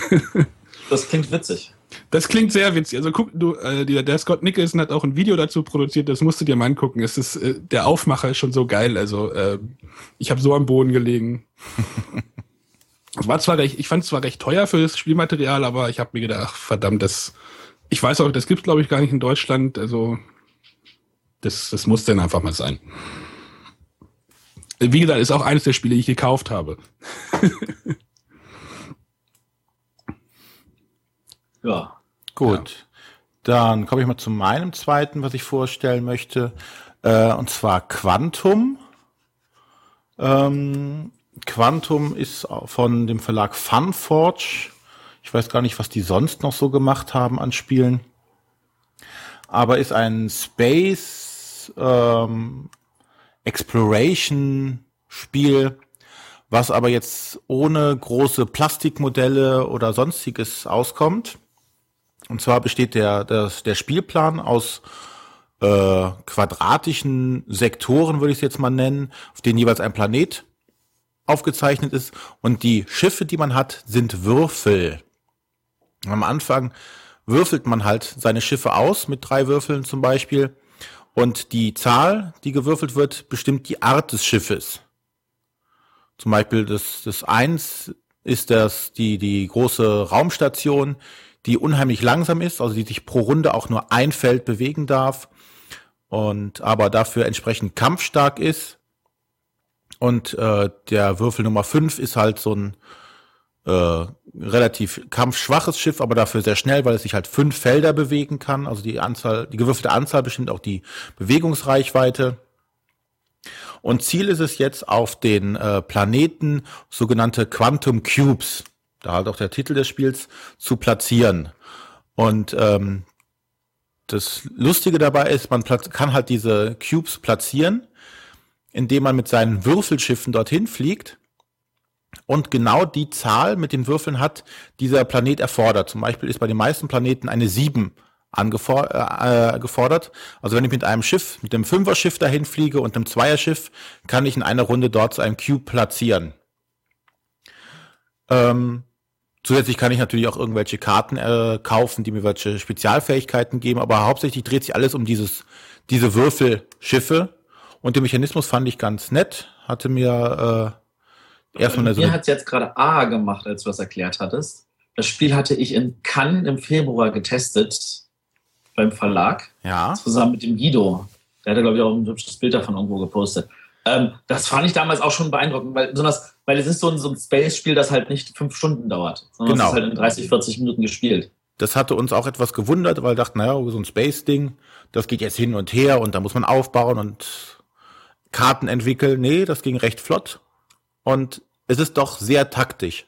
das klingt witzig. Das klingt sehr witzig. Also guck, du, äh, der, der Scott Nicholson hat auch ein Video dazu produziert, das musst du dir mal angucken. Es ist, äh, der Aufmacher ist schon so geil. Also äh, ich habe so am Boden gelegen. Es war zwar recht, ich fand es zwar recht teuer für das Spielmaterial, aber ich habe mir gedacht, ach, verdammt, das, ich weiß auch, das gibt's glaube ich gar nicht in Deutschland. Also das, das muss dann einfach mal sein. Wie gesagt, ist auch eines der Spiele, die ich gekauft habe. ja. Gut. Ja. Dann komme ich mal zu meinem zweiten, was ich vorstellen möchte. Äh, und zwar Quantum. Ähm, Quantum ist von dem Verlag Funforge. Ich weiß gar nicht, was die sonst noch so gemacht haben an Spielen. Aber ist ein Space ähm, Exploration Spiel, was aber jetzt ohne große Plastikmodelle oder sonstiges auskommt. Und zwar besteht der, der, der Spielplan aus äh, quadratischen Sektoren, würde ich es jetzt mal nennen, auf denen jeweils ein Planet aufgezeichnet ist. Und die Schiffe, die man hat, sind Würfel. Am Anfang würfelt man halt seine Schiffe aus mit drei Würfeln zum Beispiel. Und die Zahl, die gewürfelt wird, bestimmt die Art des Schiffes. Zum Beispiel das, das eins ist das, die, die große Raumstation, die unheimlich langsam ist, also die sich pro Runde auch nur ein Feld bewegen darf und aber dafür entsprechend kampfstark ist. Und äh, der Würfel Nummer 5 ist halt so ein äh, relativ kampfschwaches Schiff, aber dafür sehr schnell, weil es sich halt fünf Felder bewegen kann. Also die Anzahl, die gewürfelte Anzahl bestimmt auch die Bewegungsreichweite. Und Ziel ist es jetzt auf den äh, Planeten sogenannte Quantum Cubes da halt auch der Titel des Spiels, zu platzieren. Und ähm, das Lustige dabei ist, man kann halt diese Cubes platzieren, indem man mit seinen Würfelschiffen dorthin fliegt und genau die Zahl mit den Würfeln hat, die dieser Planet erfordert. Zum Beispiel ist bei den meisten Planeten eine 7 angefordert. Äh, also wenn ich mit einem Schiff, mit einem Fünfer-Schiff dahin fliege und einem Zweierschiff, kann ich in einer Runde dort einen Cube platzieren. Ähm, Zusätzlich kann ich natürlich auch irgendwelche Karten äh, kaufen, die mir welche Spezialfähigkeiten geben, aber hauptsächlich dreht sich alles um dieses, diese Würfelschiffe. Und den Mechanismus fand ich ganz nett. Hatte mir äh, erstmal eine Mir hat es jetzt gerade A gemacht, als du das erklärt hattest. Das Spiel hatte ich in Cannes im Februar getestet beim Verlag. Ja. Zusammen mit dem Guido. Der hatte, glaube ich, auch ein hübsches Bild davon irgendwo gepostet. Ähm, das fand ich damals auch schon beeindruckend, weil, besonders, weil es ist so ein, so ein Space-Spiel, das halt nicht fünf Stunden dauert, sondern genau. es ist halt in 30, 40 Minuten gespielt. Das hatte uns auch etwas gewundert, weil wir dachten, naja, so ein Space-Ding, das geht jetzt hin und her und da muss man aufbauen und Karten entwickeln. Nee, das ging recht flott. Und es ist doch sehr taktisch.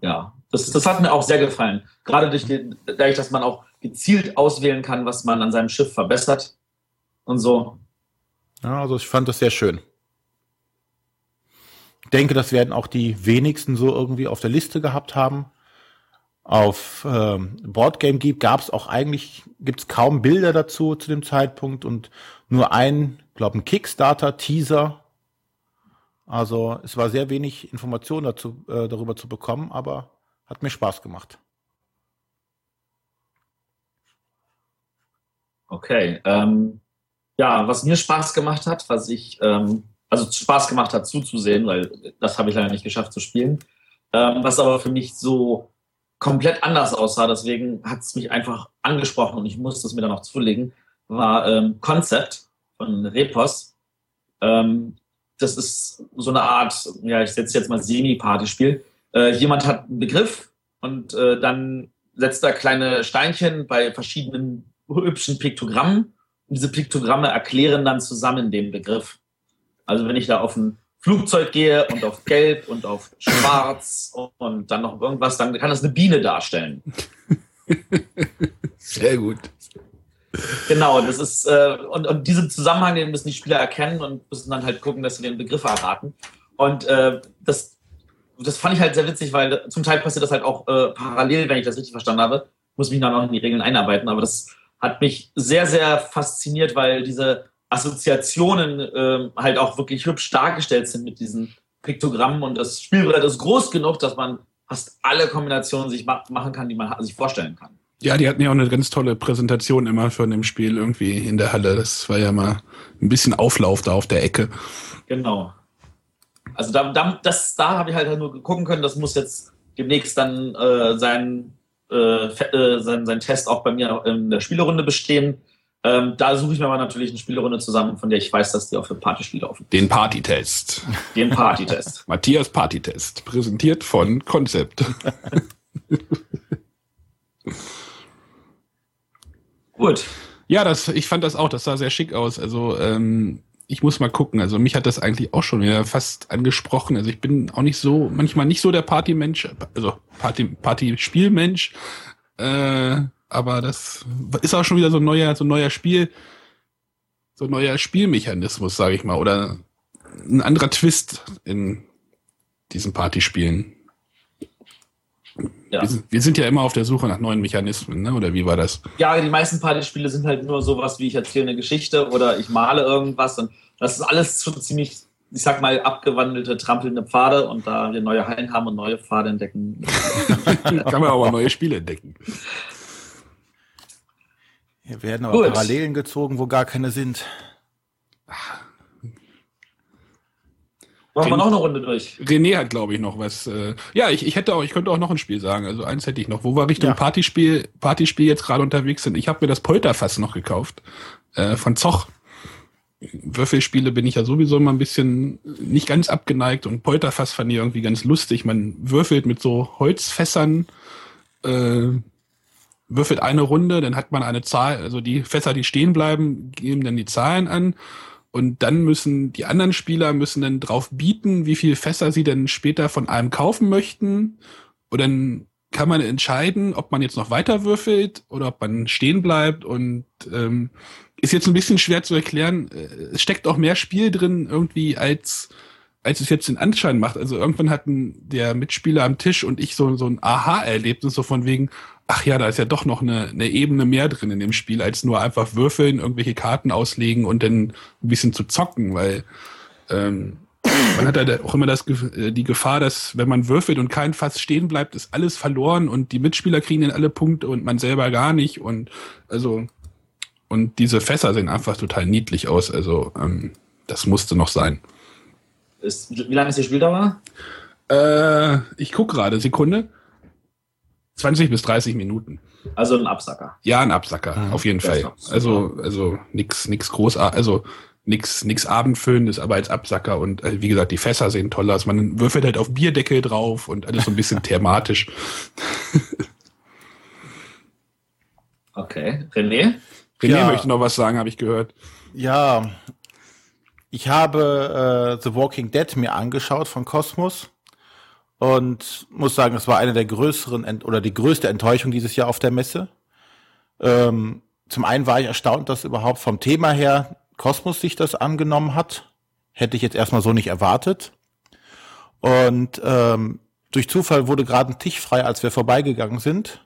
Ja, das, das hat mir auch sehr gefallen. Gerade durch den, dadurch, dass man auch gezielt auswählen kann, was man an seinem Schiff verbessert und so. Ja, also ich fand das sehr schön. denke, das werden auch die wenigsten so irgendwie auf der Liste gehabt haben. Auf ähm, Boardgame Geek gab es auch eigentlich, gibt es kaum Bilder dazu zu dem Zeitpunkt und nur ein, glaube ein Kickstarter-Teaser. Also es war sehr wenig Information dazu, äh, darüber zu bekommen, aber hat mir Spaß gemacht. Okay. Ähm, ja, was mir Spaß gemacht hat, was ich, ähm, also Spaß gemacht hat zuzusehen, weil das habe ich leider nicht geschafft zu spielen, ähm, was aber für mich so komplett anders aussah, deswegen hat es mich einfach angesprochen und ich musste es mir dann noch zulegen, war ähm, Concept von Repos. Ähm, das ist so eine Art, ja, ich setze jetzt mal Semi-Party-Spiel. Äh, jemand hat einen Begriff und äh, dann setzt er kleine Steinchen bei verschiedenen hübschen Piktogrammen. Und diese Piktogramme erklären dann zusammen den Begriff. Also wenn ich da auf ein Flugzeug gehe und auf Gelb und auf Schwarz und dann noch irgendwas, dann kann das eine Biene darstellen. Sehr gut. Genau, das ist, äh, und, und diesen Zusammenhang, den müssen die Spieler erkennen und müssen dann halt gucken, dass sie den Begriff erraten. Und äh, das, das fand ich halt sehr witzig, weil zum Teil passiert das halt auch äh, parallel, wenn ich das richtig verstanden habe. Muss mich dann auch in die Regeln einarbeiten, aber das hat mich sehr, sehr fasziniert, weil diese Assoziationen äh, halt auch wirklich hübsch dargestellt sind mit diesen Piktogrammen und das Spielbrett ist groß genug, dass man fast alle Kombinationen sich ma machen kann, die man sich vorstellen kann. Ja, die hatten ja auch eine ganz tolle Präsentation immer von dem Spiel irgendwie in der Halle. Das war ja mal ein bisschen Auflauf da auf der Ecke. Genau. Also da, da, das, da habe ich halt nur gucken können, das muss jetzt demnächst dann äh, sein, äh, äh, sein, sein Test auch bei mir in der Spielerunde bestehen. Ähm, da suche ich mir aber natürlich eine Spielerunde zusammen, von der ich weiß, dass die auch für Partyspiele laufen. Den Partytest. Den Partytest. Matthias Partytest, präsentiert von Concept. Gut. Ja, das, ich fand das auch, das sah sehr schick aus. Also ähm, ich muss mal gucken. Also mich hat das eigentlich auch schon wieder fast angesprochen. Also ich bin auch nicht so, manchmal nicht so der Partymensch, also Party, Party-Spielmensch. Äh, aber das ist auch schon wieder so ein neuer, so ein neuer Spiel, so ein neuer Spielmechanismus, sage ich mal, oder ein anderer Twist in diesen Partyspielen. Ja. Wir, sind, wir, sind, ja immer auf der Suche nach neuen Mechanismen, ne? oder wie war das? Ja, die meisten Partyspiele sind halt nur sowas wie ich erzähle eine Geschichte oder ich male irgendwas und das ist alles schon ziemlich, ich sag mal, abgewandelte, trampelnde Pfade und da wir neue Hallen haben und neue Pfade entdecken. Kann man aber neue Spiele entdecken. Hier werden aber Gut. Parallelen gezogen, wo gar keine sind. Machen wir noch eine Runde durch. René hat, glaube ich, noch was. Äh, ja, ich, ich hätte auch, ich könnte auch noch ein Spiel sagen. Also eins hätte ich noch. Wo wir Richtung ja. Partyspiel, Partyspiel jetzt gerade unterwegs sind. Ich habe mir das Polterfass noch gekauft. Äh, von Zoch. Würfelspiele bin ich ja sowieso immer ein bisschen nicht ganz abgeneigt und Polterfass fand ich irgendwie ganz lustig. Man würfelt mit so Holzfässern, äh, würfelt eine Runde, dann hat man eine Zahl, also die Fässer, die stehen bleiben, geben dann die Zahlen an und dann müssen die anderen Spieler müssen dann drauf bieten, wie viel Fässer sie denn später von einem kaufen möchten und dann kann man entscheiden, ob man jetzt noch weiter würfelt oder ob man stehen bleibt und ähm, ist jetzt ein bisschen schwer zu erklären. Äh, es steckt auch mehr Spiel drin irgendwie als als es jetzt den Anschein macht. Also irgendwann hatten der Mitspieler am Tisch und ich so, so ein Aha-Erlebnis, so von wegen, ach ja, da ist ja doch noch eine, eine Ebene mehr drin in dem Spiel, als nur einfach würfeln, irgendwelche Karten auslegen und dann ein bisschen zu zocken, weil ähm, man hat ja auch immer das, äh, die Gefahr, dass wenn man würfelt und kein Fass stehen bleibt, ist alles verloren und die Mitspieler kriegen dann alle Punkte und man selber gar nicht und also und diese Fässer sehen einfach total niedlich aus, also ähm, das musste noch sein. Ist, wie lange ist die Spieldauer? Äh, ich guck gerade, Sekunde. 20 bis 30 Minuten. Also ein Absacker. Ja, ein Absacker, mhm. auf jeden Fall. Also, also nix, nix großartig, also nix, nix Abendfüllendes, aber als Absacker und äh, wie gesagt, die Fässer sehen toll aus. Man würfelt halt auf Bierdeckel drauf und alles so ein bisschen thematisch. okay, René? René ja. möchte noch was sagen, habe ich gehört. Ja, ich habe äh, The Walking Dead mir angeschaut von Cosmos und muss sagen, es war eine der größeren Ent oder die größte Enttäuschung dieses Jahr auf der Messe. Ähm, zum einen war ich erstaunt, dass überhaupt vom Thema her Kosmos sich das angenommen hat. Hätte ich jetzt erstmal so nicht erwartet. Und ähm, durch Zufall wurde gerade ein Tisch frei, als wir vorbeigegangen sind.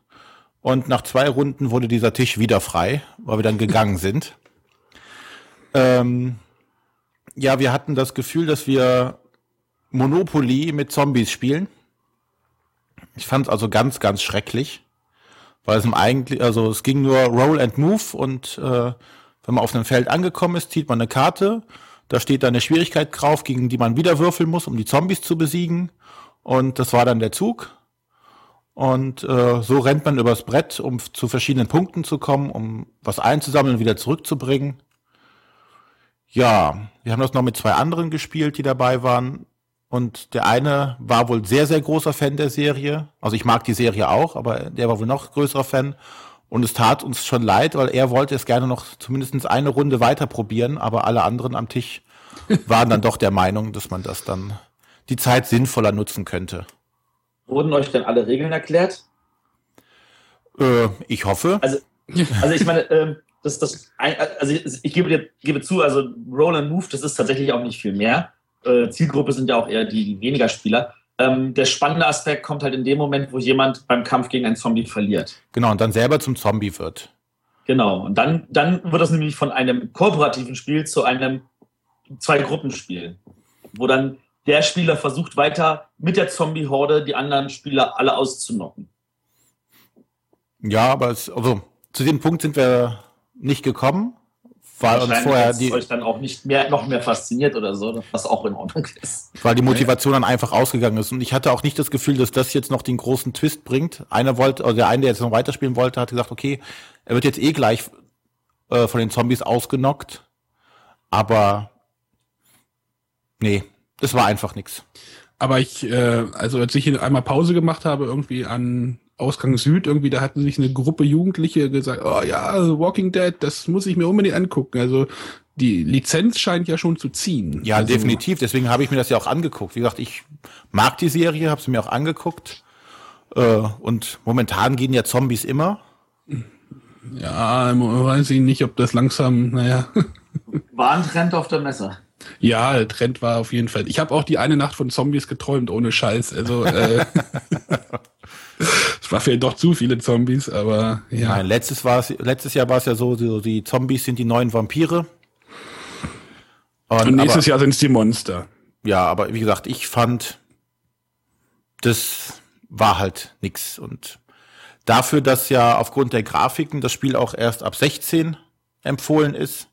Und nach zwei Runden wurde dieser Tisch wieder frei, weil wir dann gegangen sind. Ähm, ja, wir hatten das Gefühl, dass wir Monopoly mit Zombies spielen. Ich fand es also ganz, ganz schrecklich, weil es im eigentlich, also es ging nur Roll and Move und äh, wenn man auf einem Feld angekommen ist, zieht man eine Karte, da steht dann eine Schwierigkeit drauf, gegen die man wieder würfeln muss, um die Zombies zu besiegen und das war dann der Zug. Und äh, so rennt man übers Brett, um zu verschiedenen Punkten zu kommen, um was einzusammeln und wieder zurückzubringen. Ja, wir haben das noch mit zwei anderen gespielt, die dabei waren. Und der eine war wohl sehr, sehr großer Fan der Serie. Also ich mag die Serie auch, aber der war wohl noch größerer Fan. Und es tat uns schon leid, weil er wollte es gerne noch zumindest eine Runde weiter probieren, aber alle anderen am Tisch waren dann doch der Meinung, dass man das dann die Zeit sinnvoller nutzen könnte. Wurden euch denn alle Regeln erklärt? Äh, ich hoffe. Also, also ich meine, ähm, das, das, also ich gebe, dir, gebe zu, also Roll and Move, das ist tatsächlich auch nicht viel mehr. Äh, Zielgruppe sind ja auch eher die, weniger Spieler. Ähm, der spannende Aspekt kommt halt in dem Moment, wo jemand beim Kampf gegen einen Zombie verliert. Genau, und dann selber zum Zombie wird. Genau, und dann, dann wird das nämlich von einem kooperativen Spiel zu einem Zwei-Gruppenspiel, wo dann der Spieler versucht weiter mit der Zombie-Horde die anderen Spieler alle auszunocken. Ja, aber es, also zu dem Punkt sind wir nicht gekommen, weil uns vorher die euch dann auch nicht mehr noch mehr fasziniert oder so, was auch in Ordnung ist. Weil die Motivation dann einfach ausgegangen ist und ich hatte auch nicht das Gefühl, dass das jetzt noch den großen Twist bringt. Einer wollte, also der eine, der jetzt noch weiterspielen wollte, hat gesagt, okay, er wird jetzt eh gleich äh, von den Zombies ausgenockt, aber nee, das war einfach nix. Aber ich, äh, also als ich einmal Pause gemacht habe, irgendwie an Ausgang Süd, irgendwie, da hatten sich eine Gruppe Jugendliche gesagt, oh ja, Walking Dead, das muss ich mir unbedingt angucken. Also die Lizenz scheint ja schon zu ziehen. Ja, also, definitiv. Deswegen habe ich mir das ja auch angeguckt. Wie gesagt, ich mag die Serie, habe sie mir auch angeguckt. Äh, und momentan gehen ja Zombies immer. Ja, weiß ich nicht, ob das langsam, naja. War ein Trend auf der Messe. Ja, der Trend war auf jeden Fall. Ich habe auch die eine Nacht von Zombies geträumt, ohne Scheiß. Also äh, es war vielleicht doch zu viele Zombies, aber ja. Nein, letztes, war's, letztes Jahr war es ja so, so, die Zombies sind die neuen Vampire. Und, Und nächstes aber, Jahr sind es die Monster. Ja, aber wie gesagt, ich fand, das war halt nix. Und dafür, dass ja aufgrund der Grafiken das Spiel auch erst ab 16 empfohlen ist,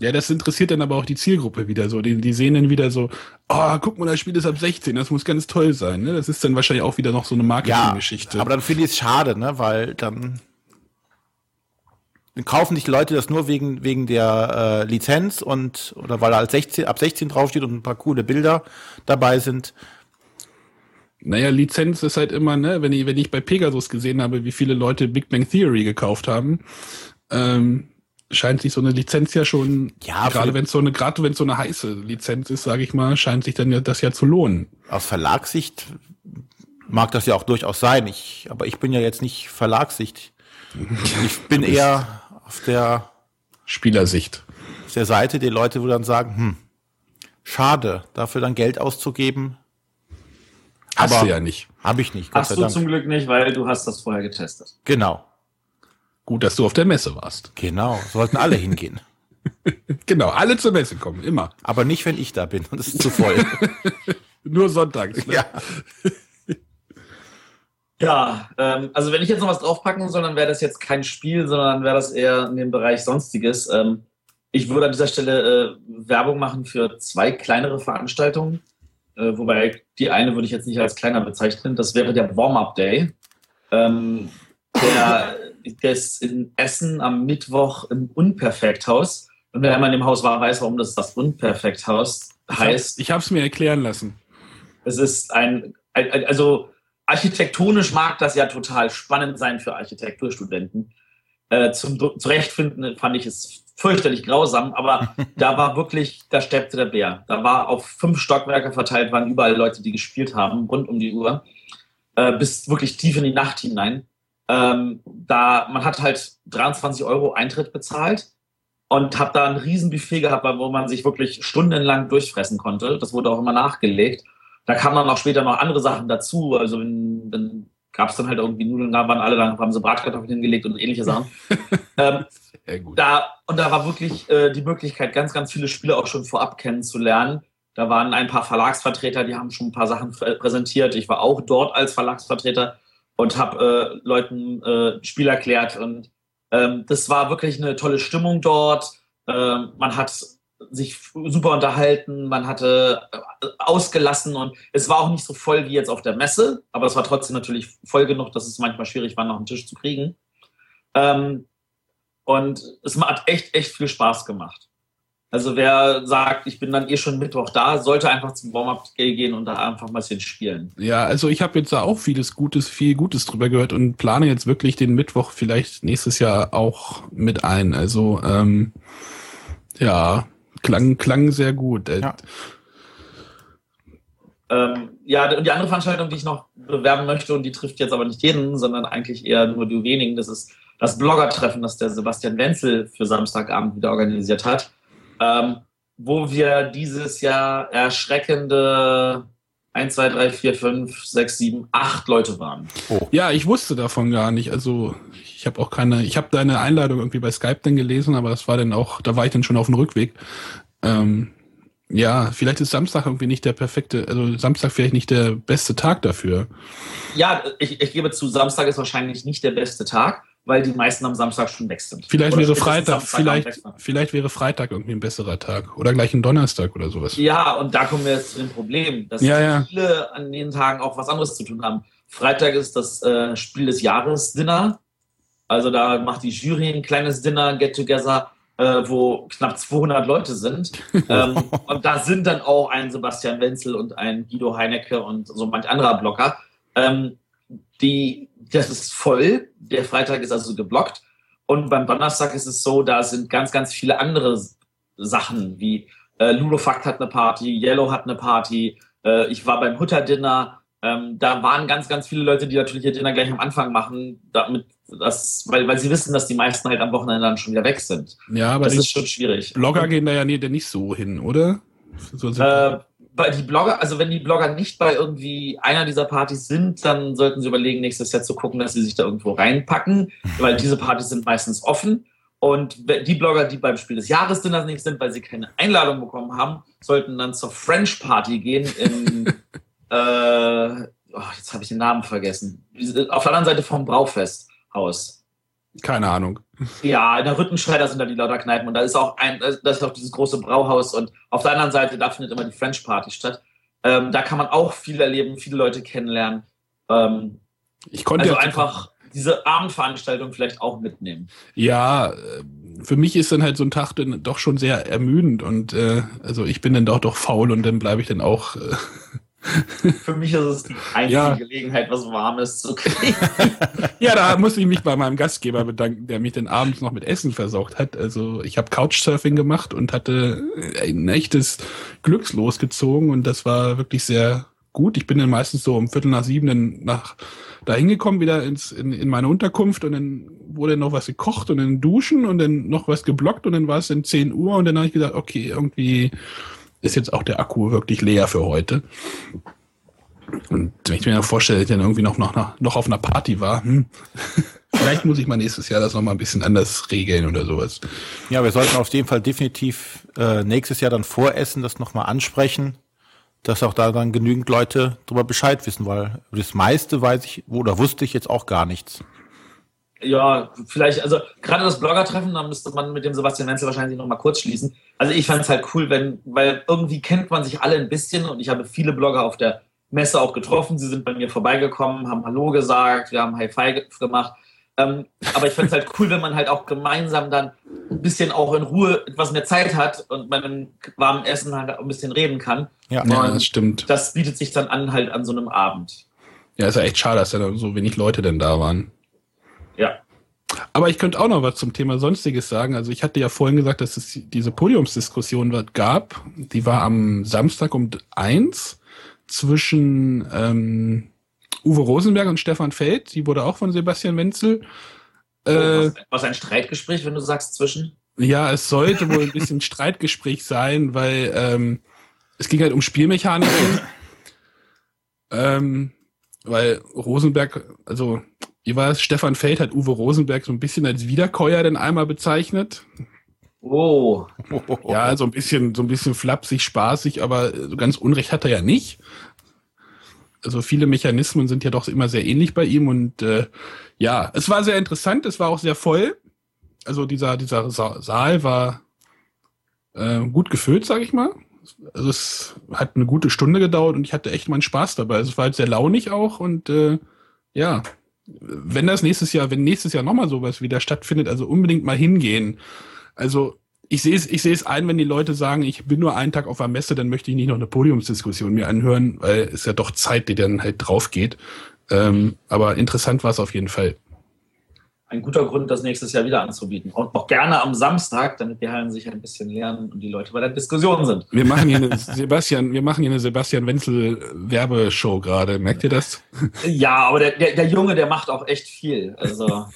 ja, das interessiert dann aber auch die Zielgruppe wieder so. Die, die sehen dann wieder so, oh, guck mal, das Spiel ist ab 16, das muss ganz toll sein. Ne? Das ist dann wahrscheinlich auch wieder noch so eine Marketinggeschichte. Ja, aber dann finde ich es schade, ne? weil dann, dann kaufen sich Leute das nur wegen, wegen der äh, Lizenz und oder weil er als 16, ab 16 draufsteht und ein paar coole Bilder dabei sind. Naja, Lizenz ist halt immer, ne, wenn ich, wenn ich bei Pegasus gesehen habe, wie viele Leute Big Bang Theory gekauft haben, ähm, scheint sich so eine Lizenz ja schon, ja, gerade wenn es so eine, gerade wenn es so eine heiße Lizenz ist, sage ich mal, scheint sich dann ja das ja zu lohnen. Aus Verlagssicht mag das ja auch durchaus sein. Ich, aber ich bin ja jetzt nicht Verlagssicht. Ich bin eher auf der Spielersicht. Auf der Seite der Leute, wo dann sagen, hm, schade, dafür dann Geld auszugeben. Hast aber du ja nicht. Habe ich nicht. Gott hast du Dank. zum Glück nicht, weil du hast das vorher getestet. Genau. Gut, dass du auf der Messe warst. Genau, sollten alle hingehen. genau, alle zur Messe kommen, immer. Aber nicht, wenn ich da bin und es ist zu voll. Nur sonntags. Ne? Ja. Ja, ähm, also wenn ich jetzt noch was draufpacken soll, dann wäre das jetzt kein Spiel, sondern wäre das eher in dem Bereich Sonstiges. Ähm, ich würde an dieser Stelle äh, Werbung machen für zwei kleinere Veranstaltungen, äh, wobei die eine würde ich jetzt nicht als kleiner bezeichnen. Das wäre der Warm-Up Day. Ähm, der das in Essen am Mittwoch im Unperfekthaus. Und wer einmal in dem Haus war, weiß, warum das das Unperfekthaus heißt. Ich habe es mir erklären lassen. Es ist ein, ein, also architektonisch mag das ja total spannend sein für Architekturstudenten. Äh, zum Zurechtfinden fand ich es fürchterlich grausam, aber da war wirklich, da steppte der Bär. Da war auf fünf Stockwerke verteilt, waren überall Leute, die gespielt haben, rund um die Uhr, äh, bis wirklich tief in die Nacht hinein. Ähm, da, man hat halt 23 Euro Eintritt bezahlt und habe da ein Riesenbuffet gehabt, wo man sich wirklich stundenlang durchfressen konnte. Das wurde auch immer nachgelegt. Da kamen dann auch später noch andere Sachen dazu. Also wenn, dann gab es dann halt irgendwie Nudeln, da waren alle, dann haben sie Bratkartoffeln hingelegt und ähnliche Sachen. ähm. Da, und da war wirklich äh, die Möglichkeit, ganz, ganz viele Spiele auch schon vorab kennenzulernen. Da waren ein paar Verlagsvertreter, die haben schon ein paar Sachen präsentiert. Ich war auch dort als Verlagsvertreter und habe äh, Leuten äh, Spiel erklärt. Und ähm, das war wirklich eine tolle Stimmung dort. Ähm, man hat sich super unterhalten, man hatte äh, ausgelassen und es war auch nicht so voll wie jetzt auf der Messe, aber es war trotzdem natürlich voll genug, dass es manchmal schwierig war, noch einen Tisch zu kriegen. Ähm, und es hat echt, echt viel Spaß gemacht. Also wer sagt, ich bin dann eh schon Mittwoch da, sollte einfach zum Warm-Up gehen und da einfach mal ein bisschen spielen. Ja, also ich habe jetzt da auch vieles Gutes, viel Gutes drüber gehört und plane jetzt wirklich den Mittwoch vielleicht nächstes Jahr auch mit ein. Also ähm, ja, klang, klang sehr gut. Ja. Ähm, ja, und die andere Veranstaltung, die ich noch bewerben möchte, und die trifft jetzt aber nicht jeden, sondern eigentlich eher nur die wenigen, das ist das Blogger-Treffen, das der Sebastian Wenzel für Samstagabend wieder organisiert hat, ähm, wo wir dieses Jahr erschreckende 1, 2, 3, 4, 5, 6, 7, 8 Leute waren. Oh. Ja, ich wusste davon gar nicht. Also ich habe auch keine, ich habe deine Einladung irgendwie bei Skype dann gelesen, aber das war dann auch, da war ich dann schon auf dem Rückweg. Ähm, ja, vielleicht ist Samstag irgendwie nicht der perfekte, also Samstag vielleicht nicht der beste Tag dafür. Ja, ich, ich gebe zu, Samstag ist wahrscheinlich nicht der beste Tag weil die meisten am Samstag schon weg sind. Vielleicht oder wäre Freitag, vielleicht, vielleicht wäre Freitag irgendwie ein besserer Tag oder gleich ein Donnerstag oder sowas. Ja, und da kommen wir jetzt zu dem Problem, dass ja, ja. viele an den Tagen auch was anderes zu tun haben. Freitag ist das äh, Spiel des Jahres Dinner. Also da macht die Jury ein kleines Dinner, Get-Together, äh, wo knapp 200 Leute sind. ähm, und da sind dann auch ein Sebastian Wenzel und ein Guido Heinecke und so manch anderer Blocker. Ähm, die das ist voll. Der Freitag ist also geblockt. Und beim Donnerstag ist es so, da sind ganz, ganz viele andere Sachen, wie äh, Ludofakt hat eine Party, Yellow hat eine Party, äh, ich war beim Hutter-Dinner. Ähm, da waren ganz, ganz viele Leute, die natürlich ihr Dinner gleich am Anfang machen, damit das, weil, weil sie wissen, dass die meisten halt am Wochenende dann schon wieder weg sind. Ja, aber das ist schon schwierig. Blogger gehen da ja nicht so hin, oder? So äh, die Blogger, also wenn die Blogger nicht bei irgendwie einer dieser Partys sind, dann sollten sie überlegen, nächstes Jahr zu gucken, dass sie sich da irgendwo reinpacken, weil diese Partys sind meistens offen. Und die Blogger, die beim Spiel des Jahres Dinner nicht sind, weil sie keine Einladung bekommen haben, sollten dann zur French Party gehen in, äh, oh, jetzt habe ich den Namen vergessen. Auf der anderen Seite vom Braufesthaus. Keine Ahnung. Ja, in der Rüttenscheider sind da die lauter Kneipen und da ist auch ein, das ist auch dieses große Brauhaus und auf der anderen Seite, da findet immer die French Party statt. Ähm, da kann man auch viel erleben, viele Leute kennenlernen. Ähm, ich konnte also einfach diese Abendveranstaltung vielleicht auch mitnehmen. Ja, äh, für mich ist dann halt so ein Tag dann doch schon sehr ermüdend und äh, also ich bin dann doch doch faul und dann bleibe ich dann auch äh, Für mich ist es die einzige ja. Gelegenheit, was Warmes zu kriegen. ja, da muss ich mich bei meinem Gastgeber bedanken, der mich dann abends noch mit Essen versorgt hat. Also ich habe Couchsurfing gemacht und hatte ein echtes Glückslos gezogen und das war wirklich sehr gut. Ich bin dann meistens so um Viertel nach sieben dann nach da hingekommen, wieder ins, in, in meine Unterkunft und dann wurde noch was gekocht und dann duschen und dann noch was geblockt und dann war es dann 10 Uhr und dann habe ich gesagt, okay, irgendwie ist jetzt auch der Akku wirklich leer für heute. Und wenn ich mir vorstelle, dass ich dann irgendwie noch, noch, noch auf einer Party war, hm, vielleicht muss ich mal nächstes Jahr das nochmal ein bisschen anders regeln oder sowas. Ja, wir sollten auf jeden Fall definitiv äh, nächstes Jahr dann voressen, das nochmal ansprechen, dass auch da dann genügend Leute darüber Bescheid wissen, weil das meiste weiß ich oder wusste ich jetzt auch gar nichts. Ja, vielleicht, also gerade das Blogger-Treffen, da müsste man mit dem Sebastian Wenzel wahrscheinlich noch mal kurz schließen. Also ich fand es halt cool, wenn, weil irgendwie kennt man sich alle ein bisschen und ich habe viele Blogger auf der Messe auch getroffen. Sie sind bei mir vorbeigekommen, haben Hallo gesagt, wir haben High Five gemacht. Ähm, aber ich fand es halt cool, wenn man halt auch gemeinsam dann ein bisschen auch in Ruhe etwas mehr Zeit hat und man im warmen Essen halt auch ein bisschen reden kann. Ja, ja das stimmt. Das bietet sich dann an halt an so einem Abend. Ja, ist ja echt schade, dass da so wenig Leute denn da waren. Ja. Aber ich könnte auch noch was zum Thema Sonstiges sagen. Also ich hatte ja vorhin gesagt, dass es diese Podiumsdiskussion gab. Die war am Samstag um eins zwischen ähm, Uwe Rosenberg und Stefan Feld. Die wurde auch von Sebastian Wenzel. Äh, was, was ein Streitgespräch, wenn du sagst zwischen? Ja, es sollte wohl ein bisschen Streitgespräch sein, weil ähm, es ging halt um Spielmechaniken. ähm, weil Rosenberg, also wie war es? Stefan Feld hat Uwe Rosenberg so ein bisschen als Wiederkäuer denn einmal bezeichnet. Oh. Ja, so ein bisschen, so ein bisschen flapsig, spaßig, aber so ganz Unrecht hat er ja nicht. Also viele Mechanismen sind ja doch immer sehr ähnlich bei ihm und äh, ja, es war sehr interessant, es war auch sehr voll. Also dieser, dieser Sa Saal war äh, gut gefüllt, sag ich mal. Also es hat eine gute Stunde gedauert und ich hatte echt meinen Spaß dabei. Also es war halt sehr launig auch und äh, ja, wenn das nächstes Jahr, wenn nächstes Jahr nochmal sowas wieder stattfindet, also unbedingt mal hingehen. Also ich sehe es, ich sehe es ein, wenn die Leute sagen, ich bin nur einen Tag auf der Messe, dann möchte ich nicht noch eine Podiumsdiskussion mir anhören, weil es ja doch Zeit, die dann halt drauf geht. Ähm, aber interessant war es auf jeden Fall. Ein guter Grund, das nächstes Jahr wieder anzubieten. Und auch gerne am Samstag, damit die Hallen sich ein bisschen lernen und die Leute bei der Diskussion sind. Wir machen hier eine Sebastian, wir machen hier eine Sebastian Wenzel Werbeshow gerade. Merkt ihr das? Ja, aber der, der, der Junge, der macht auch echt viel. Also.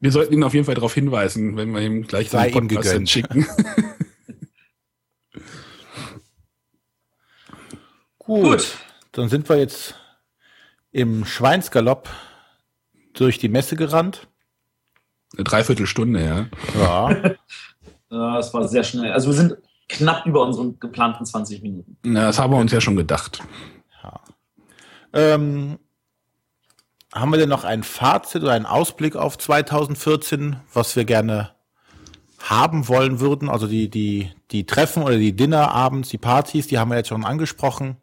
Wir sollten ihn auf jeden Fall darauf hinweisen, wenn wir ihm gleich Sei seinen ihm Podcast schicken. Gut. Gut. Dann sind wir jetzt im Schweinsgalopp durch die Messe gerannt. Eine Dreiviertelstunde, ja. Ja. Ja, es war sehr schnell. Also wir sind knapp über unseren geplanten 20 Minuten. Na, das haben wir uns ja schon gedacht. ähm, haben wir denn noch ein Fazit oder einen Ausblick auf 2014, was wir gerne haben wollen würden? Also die, die, die Treffen oder die Dinner abends, die Partys, die haben wir jetzt schon angesprochen.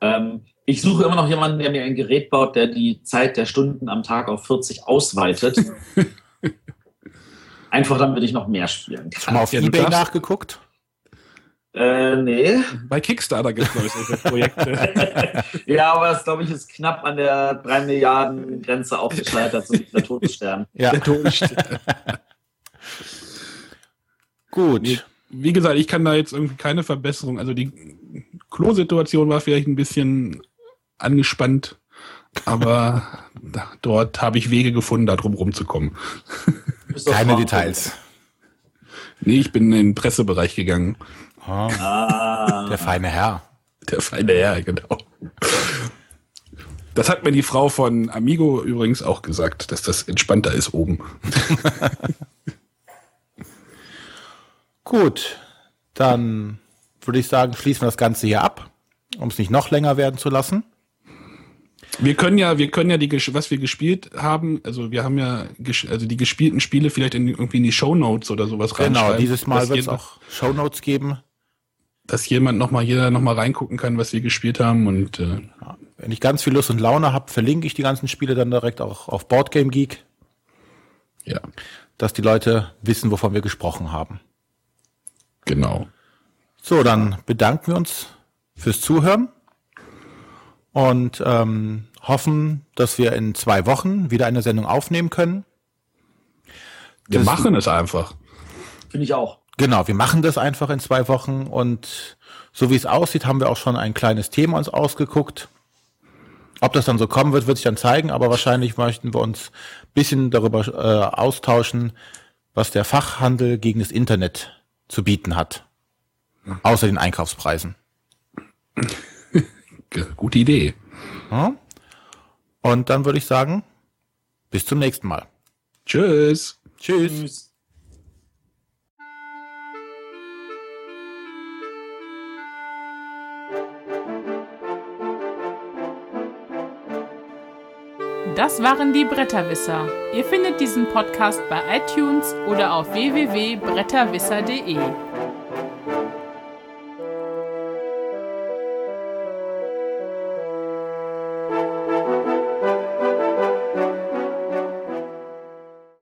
Ähm, ich suche immer noch jemanden, der mir ein Gerät baut, der die Zeit der Stunden am Tag auf 40 ausweitet. Einfach damit ich noch mehr spielen Schon kann. mal auf Ja, Ebay nachgeguckt? Äh, nee. Bei Kickstarter gibt es glaube ich solche Projekte. Ja, aber das, glaube ich, ist knapp an der 3 Milliarden Grenze aufgescheitert, so wie der Todesstern. Ja, Der Todesstern. gut. Wie, wie gesagt, ich kann da jetzt irgendwie keine Verbesserung. Also die Klo-Situation war vielleicht ein bisschen angespannt, aber da, dort habe ich Wege gefunden, da drum rumzukommen. Keine Details. Nee, ich bin in den Pressebereich gegangen. Ah, Ah, der feine Herr. Der feine Herr, genau. Das hat mir die Frau von Amigo übrigens auch gesagt, dass das entspannter ist oben. Gut, dann würde ich sagen, schließen wir das Ganze hier ab, um es nicht noch länger werden zu lassen. Wir können ja, wir können ja die, was wir gespielt haben, also wir haben ja, also die gespielten Spiele vielleicht in, irgendwie in die Shownotes oder sowas Genau, reinschreiben, dieses Mal wird es auch Shownotes geben. dass jemand noch mal, jeder noch mal reingucken kann, was wir gespielt haben und äh, Wenn ich ganz viel Lust und Laune habe, verlinke ich die ganzen Spiele dann direkt auch auf Boardgame Geek, ja, dass die Leute wissen, wovon wir gesprochen haben. genau. So, dann bedanken wir uns fürs Zuhören und ähm, hoffen, dass wir in zwei Wochen wieder eine Sendung aufnehmen können. Wir Das- machen es einfach. finde ich auch. Genau, wir machen das einfach in zwei Wochen und so wie es aussieht, haben wir auch schon ein kleines Thema uns ausgeguckt. Ob das dann so kommen wird, wird sich dann zeigen, aber wahrscheinlich möchten wir uns ein bisschen darüber äh, austauschen, was der Fachhandel gegen das Internet zu bieten hat. Außer den Einkaufspreisen. Gute Idee. Ja? Und dann würde ich sagen, bis zum nächsten Mal. Tschüss. Tschüss. Tschüss. Das waren die Bretterwisser. Ihr findet diesen Podcast bei iTunes oder auf www.bretterwisser.de.